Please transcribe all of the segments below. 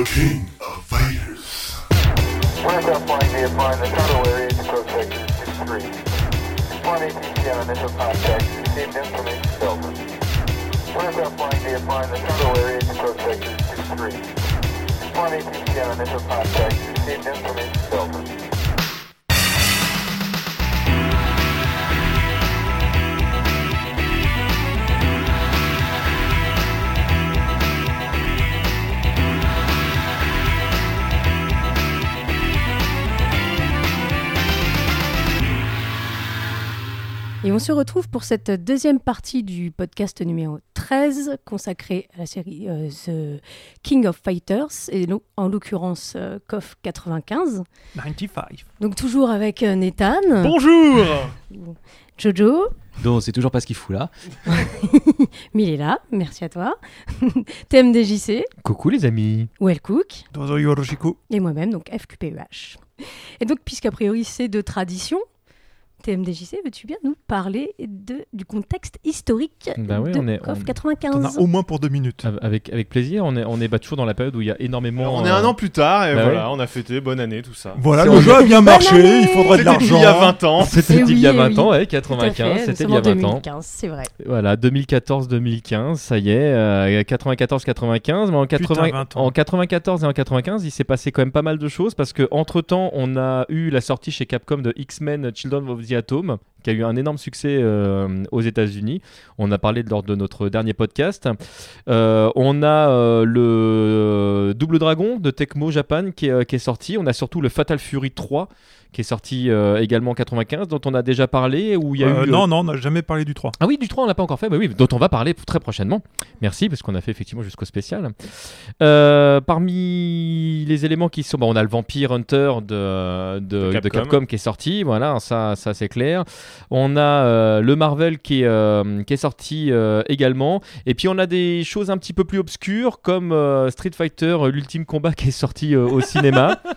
The king of fighters. Aircraft flying via prime, the total area to approach sector 2-3. Respond ATC initial contact, received information Delta. Aircraft flying via prime, the total area to approach sector 2-3. Respond ATC initial contact, received information Delta. Se retrouve pour cette deuxième partie du podcast numéro 13 consacré à la série euh, The King of Fighters, et en l'occurrence euh, KOF 95. 95. Donc toujours avec euh, Nathan, Bonjour Jojo, Donc c'est toujours pas ce qu'il fout là. mais il est là, merci à toi, TMDJC, Coucou les amis. Well Cook, Dozo Yoroshiku. et moi-même, donc FQPEH. Et donc, puisqu'a priori c'est de tradition, TMDJC, veux-tu bien nous parler de, du contexte historique Bah ouais, de on est- on- 95 T'en as au moins pour deux minutes. Av- Avec, avec plaisir, on est, on est bah, toujours dans la période où il y a énormément. Alors, on est euh, un an plus tard et bah voilà, on a fêté bonne année, tout ça. Voilà, le en- jeu a bien marché, année il faudrait de C'était l'argent. il y a 20 ans. C'était Eh il y a oui, 20 eh ans, oui. ouais, Tout à 95, fait, nous c'était il y a en 20 ans. 2015, c'est vrai. Voilà, 2014-2015, ça y est, euh, 94-95, mais en, 80 Putain, 20 ans. en 94 et en 95, il s'est passé quand même pas mal de choses parce que entre temps, on a eu la sortie chez Capcom de X-Men Children of the Atom, qui a eu un énorme succès euh, aux États-Unis. On a parlé lors de notre dernier podcast. Euh, on a euh, le Double Dragon de Tecmo Japan qui est, qui est sorti. On a surtout le Fatal Fury 3 qui est sorti également en 95, dont on a déjà parlé. Où il y a eu, non, non, on n'a jamais parlé du 3. ah oui, du 3, on l'a pas encore fait, bah oui, dont on va parler très prochainement. Merci, parce qu'on a fait effectivement jusqu'au spécial. Parmi les éléments qui sont, bah, on a le Vampire Hunter de, de, De de Capcom. Capcom. qui est sorti, voilà, ça, ça c'est clair. On a euh, le Marvel qui est, euh, qui est sorti euh, également. Et puis on a des choses un petit peu plus obscures, comme Street Fighter, l'ultime combat qui est sorti au cinéma.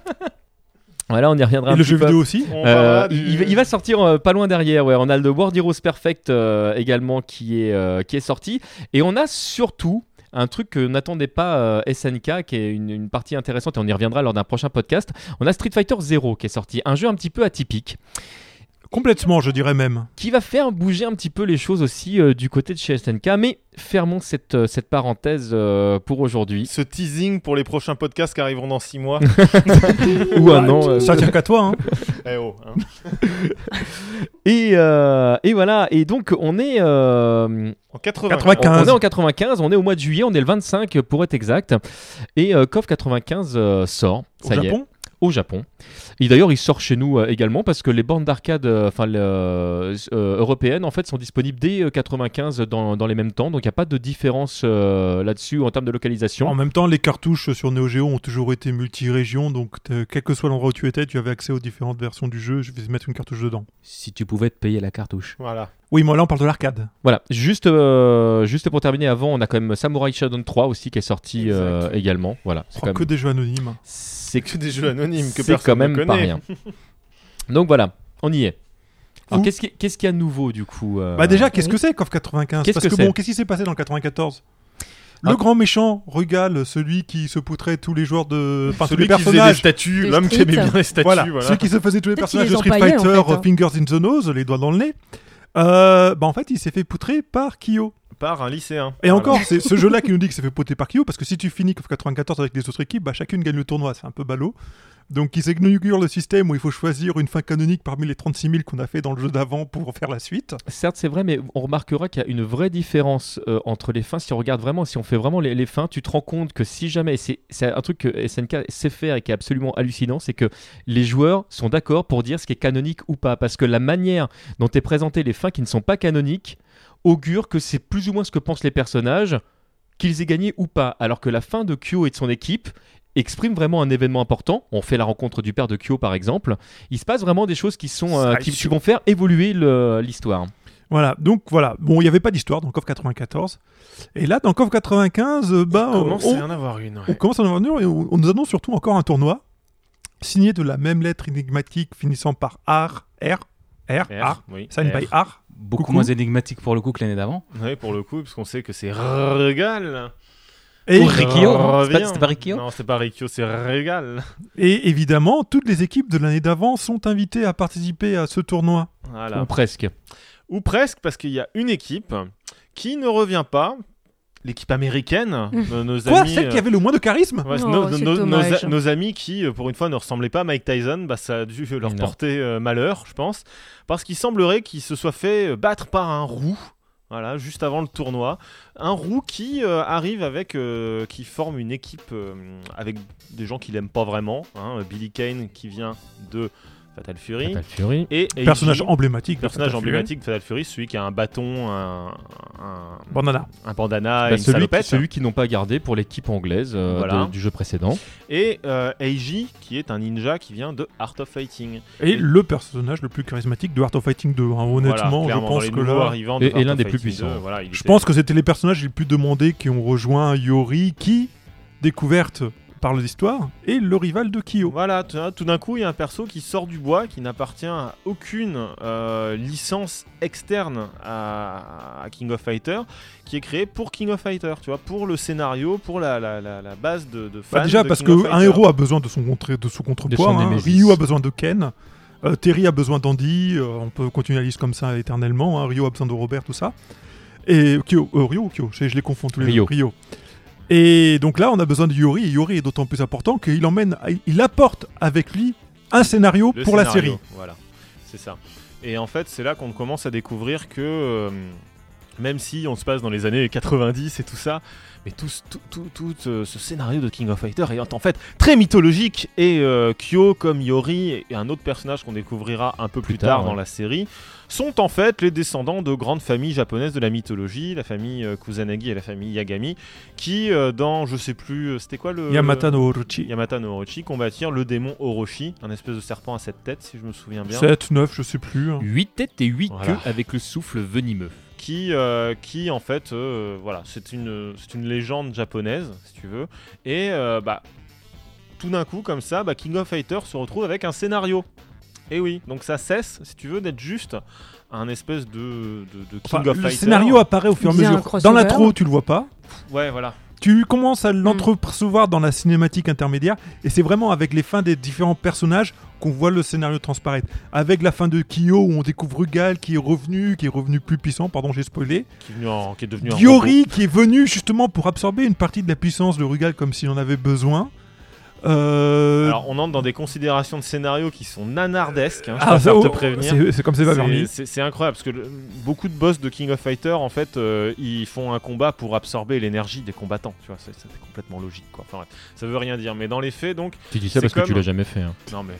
Voilà, on y reviendra Et un le petit jeu peu. vidéo aussi Euh, il, il va- sortir euh, pas loin derrière. Ouais. On a le World Heroes Perfect euh, également qui est, qui est sorti. Et on a surtout un truc que n'attendait pas SNK, qui est une, une partie intéressante, et on y reviendra lors d'un prochain podcast. On a Street Fighter 0 qui est sorti, un jeu un petit peu atypique, Complètement, je dirais même. qui va faire bouger un petit peu les choses aussi euh, du côté de chez SNK. Mais fermons cette, euh, cette parenthèse euh, pour aujourd'hui. Ce teasing pour les prochains podcasts qui arriveront dans 6 mois. Ou un an. Ça tient qu'à toi, hein. eh oh, hein. et, euh, et voilà. Et donc, on est. euh, En 80. 95. On est en 95, on est au mois de juillet, on est le 25 pour être exact. Et euh, KOF 95 euh, sort, Au ça y est, Japon? Au Japon. Et d'ailleurs, il sort chez nous euh, également parce que les bornes d'arcade euh, enfin, euh, européennes en fait, sont disponibles dès euh, 95 dans, dans les mêmes temps. Donc il n'y a pas de différence euh, là-dessus en termes de localisation. En même temps, les cartouches sur Neo Geo ont toujours été multi-régions, donc quel que soit l'endroit où tu étais, tu avais accès aux différentes versions du jeu. Je vais mettre une cartouche dedans. Si tu pouvais te payer la cartouche. Voilà. Oui, moi là, on parle de l'arcade. Voilà, juste, euh, juste pour terminer avant, on a quand même Samurai Shodown 3 aussi qui est sorti euh, également. Voilà, c'est Oh, même- que des jeux anonymes. c'est Que des jeux anonymes que c'est personne quand même ne pas rien. Donc voilà, on y est. Alors qu'est-ce qui- qu'est-ce qu'il y a de nouveau du coup euh, Bah déjà, qu'est-ce que c'est KOF 95 Qu'est-ce Parce que que, c'est bon, qu'est-ce qui s'est passé dans le 94 le Ah. grand méchant Rugal, celui qui se poutrait tous les joueurs de. Enfin, tous Celui qui faisait des statues, l'homme qui Street. aimait bien les statues. Voilà, Voilà. celui qui se faisait tous les Peut-être personnages de Street en Fighter, fait, hein. Fingers in the Nose, les doigts dans le nez. Euh, bah en fait, il s'est fait poutrer par Kyo. Par un lycéen. Et Voilà. encore, c'est ce jeu-là qui nous dit que c'est fait poutrer par Kyo, parce que si tu finis KOF 94 avec les autres équipes, bah chacune gagne le tournoi, c'est un peu ballot. Donc ils inaugurent le système où il faut choisir une fin canonique parmi les 36 000 qu'on a fait dans le jeu d'avant pour faire la suite. Certes, c'est vrai, mais on remarquera qu'il y a une vraie différence euh, entre les fins. Si on regarde vraiment, si on fait vraiment les, les fins, tu te rends compte que si jamais, c'est un truc que SNK sait faire et qui est absolument hallucinant, c'est que les joueurs sont d'accord pour dire ce qui est canonique ou pas. Parce que la manière dont est présenté les fins qui ne sont pas canoniques augure que c'est plus ou moins ce que pensent les personnages, qu'ils aient gagné ou pas. Alors que la fin de Kyo et de son équipe exprime vraiment un événement important. On fait la rencontre du père de Kyo par exemple. Il se passe vraiment des choses qui sont euh, qui, qui vont faire évoluer l'histoire. Voilà, donc voilà. Bon, il n'y avait pas d'histoire dans KOF 94. Et là, dans KOF 95, euh, bah, on, c'est en avoir une ouais. on commence à en avoir une et on, on nous annonce surtout encore un tournoi signé de la même lettre énigmatique finissant par R, R, R, R, R, oui. signed R. by R. Beaucoup Coucou. moins énigmatique pour le coup que l'année d'avant. Ouais, pour le coup, parce qu'on sait que c'est Regal. Et, Ou Rikio, C'est pas- revient. c'était pas Rikio Non, c'est pas Rikyo, c'est Régal. et évidemment, toutes les équipes de l'année d'avant sont invitées à participer à ce tournoi. Voilà. Ou presque. Ou presque, parce qu'il y a une équipe qui ne revient pas. L'équipe américaine, nos, nos Quoi amis. Celle qui euh, avait le moins de charisme Ouais, Oh, nos, c'est nos- nos- dommage. nos amis qui, euh, pour une fois, ne ressemblaient pas à Mike Tyson, bah, ça a dû leur Non. porter euh, malheur, je pense. Parce qu'il semblerait qu'il se soit fait euh, battre par un roux. Voilà, juste avant le tournoi. Un roux qui euh, arrive avec. euh, qui forme une équipe euh, avec des gens qu'il aime pas vraiment. hein. Billy Kane qui vient de Fatal Fury. Fatal Fury. Et Eiji, Personnage emblématique. de personnage Fatal Fury. emblématique de Fatal Fury, celui qui a un bâton, un, un, Bandana. un bandana Bah, et une celui, salopette. celui qu'ils n'ont pas gardé pour l'équipe anglaise euh, Voilà. de- du jeu précédent. Et euh, Eiji, qui est un ninja qui vient de Art of Fighting. Et le personnage le plus charismatique de Art of Fighting 2. hein. Honnêtement, Voilà, je pense que là. Et- et l'un des plus puissants. 2, voilà, il Je était- pense que c'était les personnages les plus demandés qui ont rejoint Yori, qui, découverte par l'histoire, est le rival de Kyo. Voilà, tout d'un coup, il y a un perso qui sort du bois, qui n'appartient à aucune euh, licence externe à, à King of Fighter, qui est créé pour King of Fighter, tu vois, pour le scénario, pour la, la, la, la base de, de fans. Bah, déjà de parce qu'un héros a besoin de son, contre, de son contrepoids. son hein. Ryu a besoin de Ken. euh, Terry a besoin d'Andy. euh, on peut continuer la liste comme ça éternellement. hein. Ryu a besoin de Robert, tout ça. Et Kyo, euh, Ryo ou Kyo je, je les confonds tous les Ryo. deux. Ryo. Et donc là, on a besoin de Yori. Et Yori est d'autant plus important qu'il emmène, il apporte avec lui un scénario Le pour la série. Voilà, c'est ça. Et en fait, c'est là qu'on commence à découvrir que euh, même si on se passe dans les années 90 et tout ça, mais tout, ce- tout, tout, tout, euh, ce scénario de King of Fighter est en fait très mythologique. Et euh, Kyo, comme Yori et un autre personnage qu'on découvrira un peu plus, Plus tard, tard, dans ouais. la série, sont en fait les descendants de grandes familles japonaises de la mythologie, la famille euh, Kusanagi et la famille Yagami, qui euh, dans, je sais plus, c'était quoi le... Yamata no Orochi. Yamata no Orochi combattirent le démon Orochi, un espèce de serpent à sept têtes, si je me souviens bien. 7, 9, je sais plus. hein. 8 têtes et 8 Voilà. queues avec le souffle venimeux. Qui, euh, qui en fait, euh, voilà, c'est une, c'est une légende japonaise, si tu veux. Et euh, bah, tout d'un coup, comme ça, bah, King of Fighters se retrouve avec un scénario. Et oui, donc ça cesse, si tu veux, d'être juste un espèce de, de, de King Enfin, of le Fighters. scénario apparaît au fur et à mesure. Dans l'intro, tu le vois pas. Ouais, voilà. Tu commences à l'entrepercevoir dans la cinématique intermédiaire, et c'est vraiment avec les fins des différents personnages qu'on voit le scénario transparaître. Avec la fin de Kyo, où on découvre Rugal qui est revenu, qui est revenu plus puissant, pardon, j'ai spoilé. Qui est, venu en- qui est devenu un Gyori qui est venu justement pour absorber une partie de la puissance de Rugal comme s'il en avait besoin. Euh, Alors, on entre dans des considérations de scénario qui sont nanardesques, hein, je ah, ça, te oh, prévenir. c'est- comme c'est pas permis. C'est- incroyable parce que le- beaucoup de boss de King of Fighter en fait euh, ils font un combat pour absorber l'énergie des combattants tu vois c'est complètement logique quoi enfin ça veut rien dire mais dans les faits donc Tu dis ça parce que tu l'as jamais fait. hein. non mais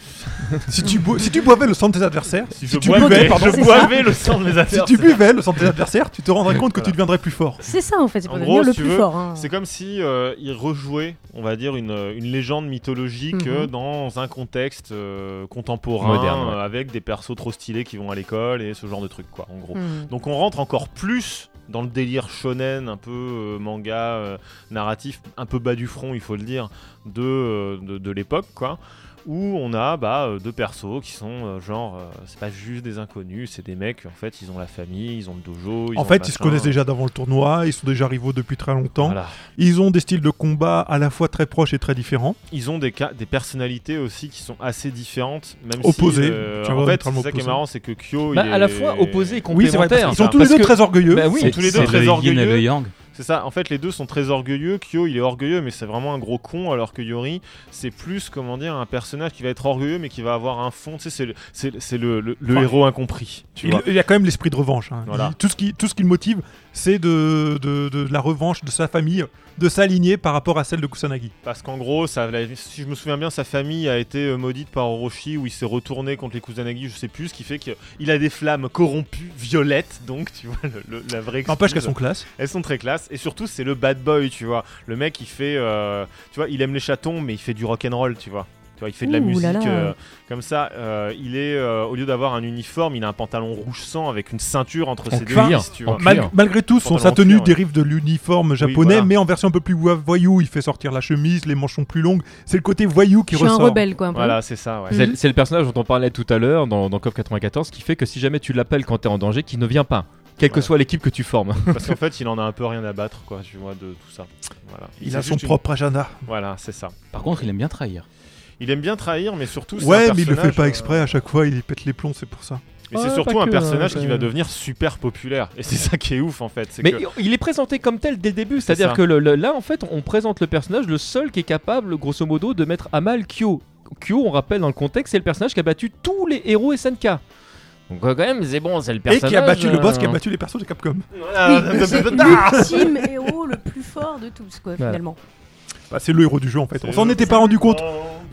Si tu, si tu boivais le sang de tes adversaires, si, si je tu boivais, buvais, pardon, je boivais le sang de mes si adversaires tu buvais le sang de tes adversaires, tu te rendrais compte que tu deviendrais plus fort. C'est ça en fait, c'est En gros, le si plus fort. hein. c'est comme si euh, ils rejouaient on va dire une, une légende mythologique Mhm. euh, dans un contexte euh, contemporain Moderne, ouais. euh, avec des persos trop stylés qui vont à l'école et ce genre de trucs quoi en gros Hmm. Donc on rentre encore plus dans le délire shonen, un peu euh, manga euh, narratif, un peu bas du front, il faut le dire, de, euh, de, de l'époque, quoi. Où on a bah, euh, deux persos qui sont euh, genre, euh, c'est pas juste des inconnus, c'est des mecs, en fait, ils ont la famille, ils ont le dojo. Ils En ont fait, ils se connaissent déjà d'avant le tournoi, ils sont déjà rivaux depuis très longtemps. Voilà. Ils ont des styles de combat à la fois très proches et très différents. Ils ont des, cas, des personnalités aussi qui sont assez différentes, même Opposées. si. euh, Tu en vois, fait, c'est ça qui est marrant, c'est que Kyo. Bah, il à la est- fois opposés et Oui, c'est vrai, complémentaires. qu'ils sont tous les deux que- très orgueilleux. Bah oui, Ils sont tous les deux c'est très orgueilleux. C'est ça, en fait les deux sont très orgueilleux, Kyo il est orgueilleux mais c'est vraiment un gros con alors que Yori c'est plus comment dire un personnage qui va être orgueilleux mais qui va avoir un fond, tu sais c'est le, c'est, c'est le, le- le Enfin, héros incompris, tu Il, vois. il y a quand même l'esprit de revanche. hein. Voilà. Il- tout, ce qui, tout ce qui le motive, c'est de, de, de la revanche de sa famille, de s'aligner par rapport à celle de Kusanagi. Parce qu'en gros, ça, si je me souviens bien, sa famille a été euh, maudite par Orochi où il s'est retourné contre les Kusanagi, je sais plus, ce qui fait qu'il a des flammes corrompues, violettes, donc tu vois le- le- la vraie N'empêche qu'elles sont classe. Elles sont très classe et surtout c'est le bad boy, tu vois. Le mec il fait, euh, tu vois, il aime les chatons mais il fait du rock and roll, tu vois. Tu vois, il fait de la Ouh musique là là. euh, comme ça. euh, il est euh, au lieu d'avoir un uniforme, il a un pantalon rouge sang avec une ceinture entre En ses deux cuir. tu vois. Mal- malgré tout, son, sa en tenue cuir, ouais. dérive de l'uniforme japonais, voilà. mais en version un peu plus vo- voyou. Il fait sortir la chemise, les manches sont plus longues. C'est le côté voyou qui Je suis un ressort. rebelle quoi. Un. Voilà, c'est ça. Ouais. C'est c'est le personnage dont on parlait tout à l'heure dans, dans COP 94 qui fait que si jamais tu l'appelles quand t'es en danger, qu'il ne vient pas. quelle que soit l'équipe que tu formes. Parce qu'en fait, il en a un peu rien à battre, quoi, tu vois, de tout ça. Voilà. Il a son une- propre agenda. Voilà, c'est ça. Par contre, il aime bien trahir. Il aime bien trahir, mais surtout. c'est Ouais, un mais il le fait personnage, pas euh, exprès. À chaque fois, il pète les plombs, c'est pour ça. Mais c'est surtout un que, personnage hein, qui va devenir super populaire. Et c'est ça qui est ouf, en fait. c'est Mais que- il est présenté comme tel dès le début, c'est-à-dire que le- le- là, en fait, on présente le personnage, le seul qui est capable, grosso modo, de mettre à mal Kyo. Kyo, on rappelle dans le contexte, c'est le personnage qui a battu tous les héros SNK. Donc euh, quand même, c'est bon, c'est le Et personnage. qui a battu le boss qui a euh, battu les persos de Capcom. Ah, Oui, c'est l'ultime héros le plus fort de tous, quoi, finalement. Bah, c'est le héros du jeu en fait. C'est On s'en était pas rendu compte.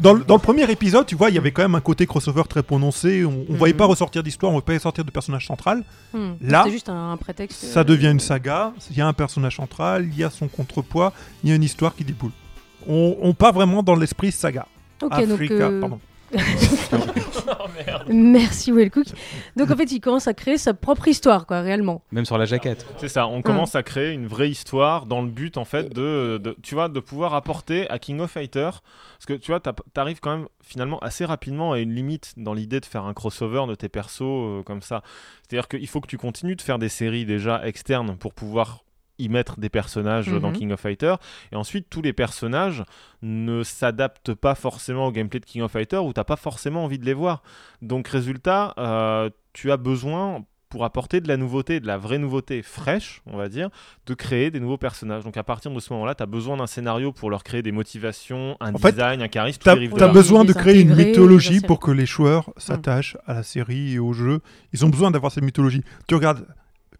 Dans le, dans le premier épisode, tu vois, il y avait quand même un côté crossover très prononcé. On, on voyait Mhm. pas ressortir d'histoire, on voyait pas ressortir de personnage central. Hmm. Là, C'était juste un, un prétexte. Ça euh, devient une saga. Il y a un personnage central, il y a son contrepoids, il y a une histoire qui déboule. On, on part vraiment dans l'esprit saga. Ok, Africa, donc. euh, pardon. Merci Wellcook. Donc en fait, il commence à créer sa propre histoire, quoi, réellement. Même sur la jaquette. C'est ça, on commence à créer une vraie histoire dans le but en fait de, de- tu vois, de pouvoir apporter à King of Fighter, parce que tu vois, t'arrives quand même finalement assez rapidement à une limite dans l'idée de faire un crossover de tes persos euh, comme ça. C'est-à-dire qu'il faut que tu continues de faire des séries déjà externes pour pouvoir y mettre des personnages dans Mhm. King of Fighter et ensuite tous les personnages ne s'adaptent pas forcément au gameplay de King of Fighter où t'as pas forcément envie de les voir donc résultat euh, tu as besoin pour apporter de la nouveauté, de la vraie nouveauté fraîche, on va dire, de créer des nouveaux personnages. Donc à partir de ce moment-là, tu as besoin d'un scénario pour leur créer des motivations, un En fait, design, un charisme, t'as dedans. besoin de créer une mythologie pour que les joueurs s'attachent à la série et au jeu. Ils ont besoin d'avoir cette mythologie. Tu regardes,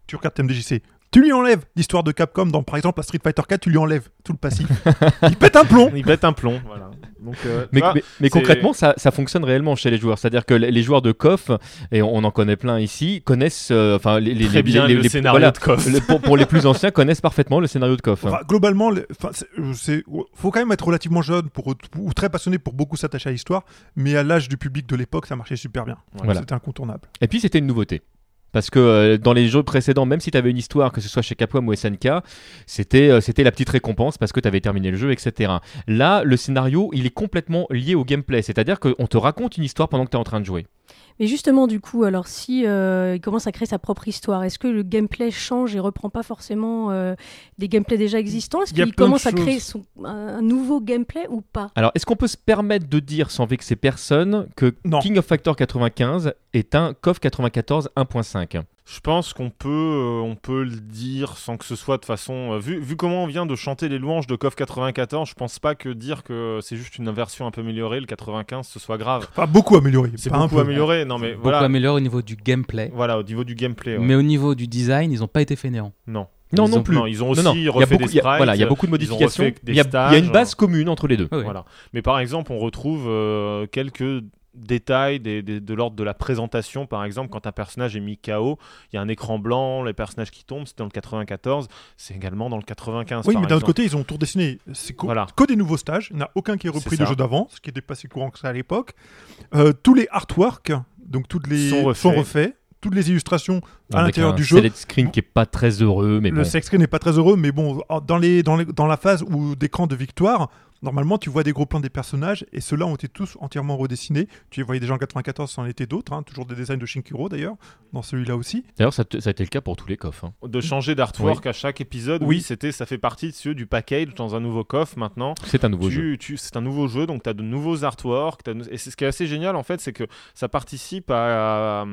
tu regardes TMDJC. Tu lui enlèves l'histoire de Capcom dans par exemple la Street Fighter 4, tu lui enlèves tout le passif. Il pète un plomb. Il pète un plomb, voilà. Donc, euh, Mais, vois, mais- concrètement, ça, ça fonctionne réellement chez les joueurs. C'est-à-dire que les les joueurs de KOF, et on, on en connaît plein ici, connaissent, euh, enfin, les, les, très les- bien les- le les- scénario voilà, de KOF. le- pour, pour les plus anciens, connaissent parfaitement le scénario de KOF. Enfin, globalement, c'est- euh, faut quand même être relativement jeune pour, ou très passionné pour beaucoup s'attacher à l'histoire. Mais à l'âge du public de l'époque, ça marchait super bien. Voilà. C'était incontournable. Et puis c'était une nouveauté. Parce que euh, dans les jeux précédents, même si tu avais une histoire, que ce soit chez Capcom ou SNK, c'était euh, c'était la petite récompense parce que tu avais terminé le jeu, etc. Là, le scénario, il est complètement lié au gameplay. C'est-à-dire qu'on te raconte une histoire pendant que tu es en train de jouer. Mais justement, du coup, alors si euh, il commence à créer sa propre histoire, est-ce que le gameplay change et reprend pas forcément euh, des gameplays déjà existants? Est-ce qu'il commence à créer son- un nouveau gameplay ou pas? Alors, est-ce qu'on peut se permettre de dire, sans vexer personne, que Non. King of Factor 95 est un KOF 94 1.5 Je pense qu'on peut, euh, on peut le dire sans que ce soit de façon. euh, vu, vu comment on vient de chanter les louanges de KOF 94, je pense pas que dire que c'est juste une version un peu améliorée, le 95, ce soit grave. Enfin, beaucoup amélioré. C'est pas un beaucoup peu. amélioré. Non, mais Beaucoup voilà. amélioré au niveau du gameplay. Voilà, au niveau du gameplay. ouais. Mais au niveau du design, ils n'ont pas été fainéants. Non. Non, Ils non ont- plus. Non, ils ont aussi Non, non. Refait beaucoup, des il sprites. voilà, il y a beaucoup de modifications. Il y, a, il y a une base commune entre les deux. Ouais, ouais. Voilà. Mais par exemple, on retrouve euh, quelques détails des- des- de l'ordre de la présentation. Par exemple, quand un personnage est mis KO, il y a un écran blanc, les personnages qui tombent, c'est dans le 94, c'est également dans le 95. Oui, par mais d'un autre côté, ils ont tout dessiné. C'est co- Voilà. que des nouveaux stages. Il n'y en a aucun qui est repris ça. jeux d'avant, ce qui n'était pas si courant que ça à l'époque. Euh, tous les artworks, donc toutes les Sont refaits. refaits. Toutes les illustrations à Avec l'intérieur du jeu. select screen qui est pas très heureux, mais le bon. sex screen n'est pas très heureux, mais bon, dans, les, dans, les- dans la phase où d'écran de victoire, normalement, tu vois des gros plans des personnages, et ceux-là ont été tous entièrement redessinés. Tu les voyais déjà en 94, c'en était d'autres, hein, toujours des designs de Shinkiro d'ailleurs, dans celui-là aussi. D'ailleurs, ça, a été le cas pour tous les KOF. hein. De changer d'artwork à chaque épisode, oui, Oui. c'était, ça fait partie de ceux du package dans un nouveau coffre maintenant. C'est un nouveau jeu. Tu- c'est un nouveau jeu, donc tu as de nouveaux artworks. et c'est ce qui est assez génial, en fait, c'est que ça participe à,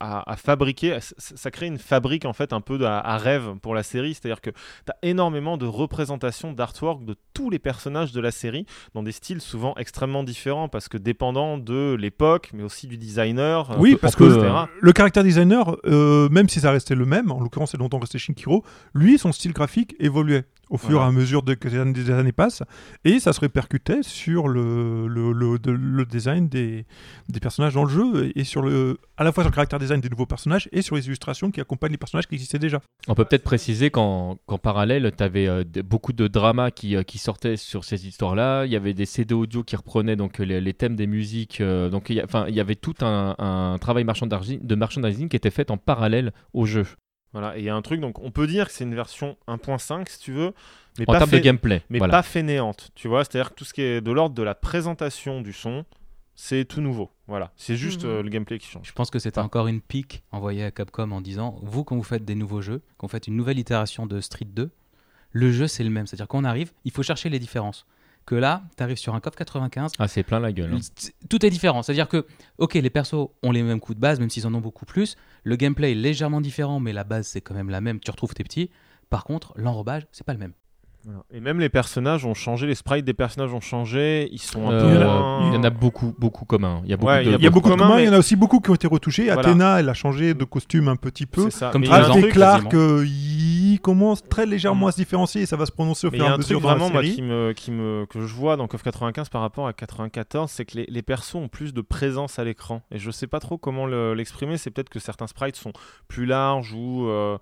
à- à fabriquer, à- ça, ça crée une fabrique, en fait, un peu à, à rêve pour la série. C'est-à-dire que tu as énormément de représentations d'artwork de tous les personnages de la série, dans des styles souvent extrêmement différents, parce que dépendant de l'époque, mais aussi du designer. oui, on peut- parce que euh, etc. le caractère designer, euh, même si ça restait le même, en l'occurrence c'est longtemps resté Shinkiro, lui, son style graphique évoluait au fur Voilà. et à mesure de, que les années, des années passent, et ça se répercutait sur le, le, le- de- le design des, des personnages dans le jeu, et sur le, à la fois sur le caractère design des nouveaux personnages, et sur les illustrations qui accompagnent les personnages qui existaient déjà. On peut peut-être préciser qu'en parallèle, tu avais beaucoup de dramas qui, euh, qui sortaient sur ces histoires-là. Il y avait des CD audio qui reprenaient donc les, les thèmes des musiques. euh, donc il y, a- il y avait tout un, un travail de merchandising qui était fait en parallèle au jeu, Voilà, et il y a un truc, donc on peut dire que c'est une version 1.5 si tu veux, mais en pas termes de gameplay. mais voilà. pas fainéante, tu vois, c'est-à-dire que tout ce qui est de l'ordre de la présentation du son, c'est tout nouveau. Voilà, c'est juste Mhm. euh, le gameplay qui change. Je pense que c'était encore une pique envoyée à Capcom en disant Vous, quand vous faites des nouveaux jeux, quand vous faites une nouvelle itération de Street 2, le jeu c'est le même. C'est-à-dire qu'on arrive, il faut chercher les différences. Que là, tu arrives sur un COF 95, Ah, c'est plein la gueule. hein. tout est différent. C'est-à-dire que, ok, les persos ont les mêmes coups de base, même s'ils en ont beaucoup plus. Le gameplay est légèrement différent, mais la base c'est quand même la même. Tu retrouves tes petits. Par contre, l'enrobage, c'est pas le même. Et même les personnages ont changé, les sprites des personnages ont changé, ils sont un Euh, peu il y en a- moins- il y en a beaucoup, beaucoup communs. Il y a beaucoup Ouais, de. il y a y a beaucoup de communs, il y en a aussi beaucoup qui ont été retouchés. Voilà. Athéna, elle a changé de costume un petit peu. C'est ça. Comme Clark, euh, il commence très légèrement à se différencier et ça va se prononcer au fur et à mesure dans la vraiment moi, série. qui me, qui me, que je vois dans KOF 95 par rapport à 94, c'est que les, les persos ont plus de présence à l'écran. Et je sais pas trop comment le- l'exprimer. c'est peut-être que certains sprites sont plus larges ou, euh,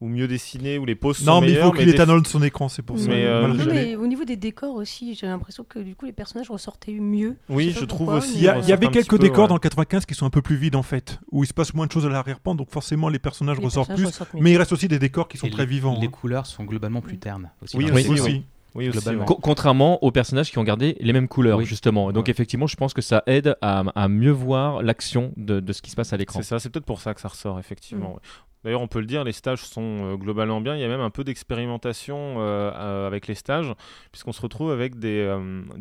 ou mieux dessinés, ou les poses sont Non, mais il faut qu'il des- éthanol son écran, c'est pour ça. Mais, euh, Non, mais au niveau des décors aussi, j'ai l'impression que du coup les personnages ressortaient mieux. Oui, je trouve pourquoi, aussi. Il y, euh, y avait quelques peu, décors ouais. dans le 95 qui sont un peu plus vides en fait, où il se passe moins de choses à l'arrière-plan, donc forcément les personnages les ressortent personnages plus. ressortent. Mais il reste aussi des décors qui sont Et très les, vivants. Les hein. couleurs sont globalement plus ternes. Aussi Oui, aussi, oui. Oui, aussi, ouais. Co- contrairement aux personnages qui ont gardé les mêmes couleurs, Oui. justement. Donc, Ouais. effectivement, je pense que ça aide à, à mieux voir l'action de, de ce qui se passe à l'écran. C'est ça, c'est peut-être pour ça que ça ressort, Mm. effectivement. ouais. D'ailleurs, on peut le dire, les stages sont euh, globalement bien. Il y a même un peu d'expérimentation euh, euh, avec les stages, puisqu'on se retrouve avec des,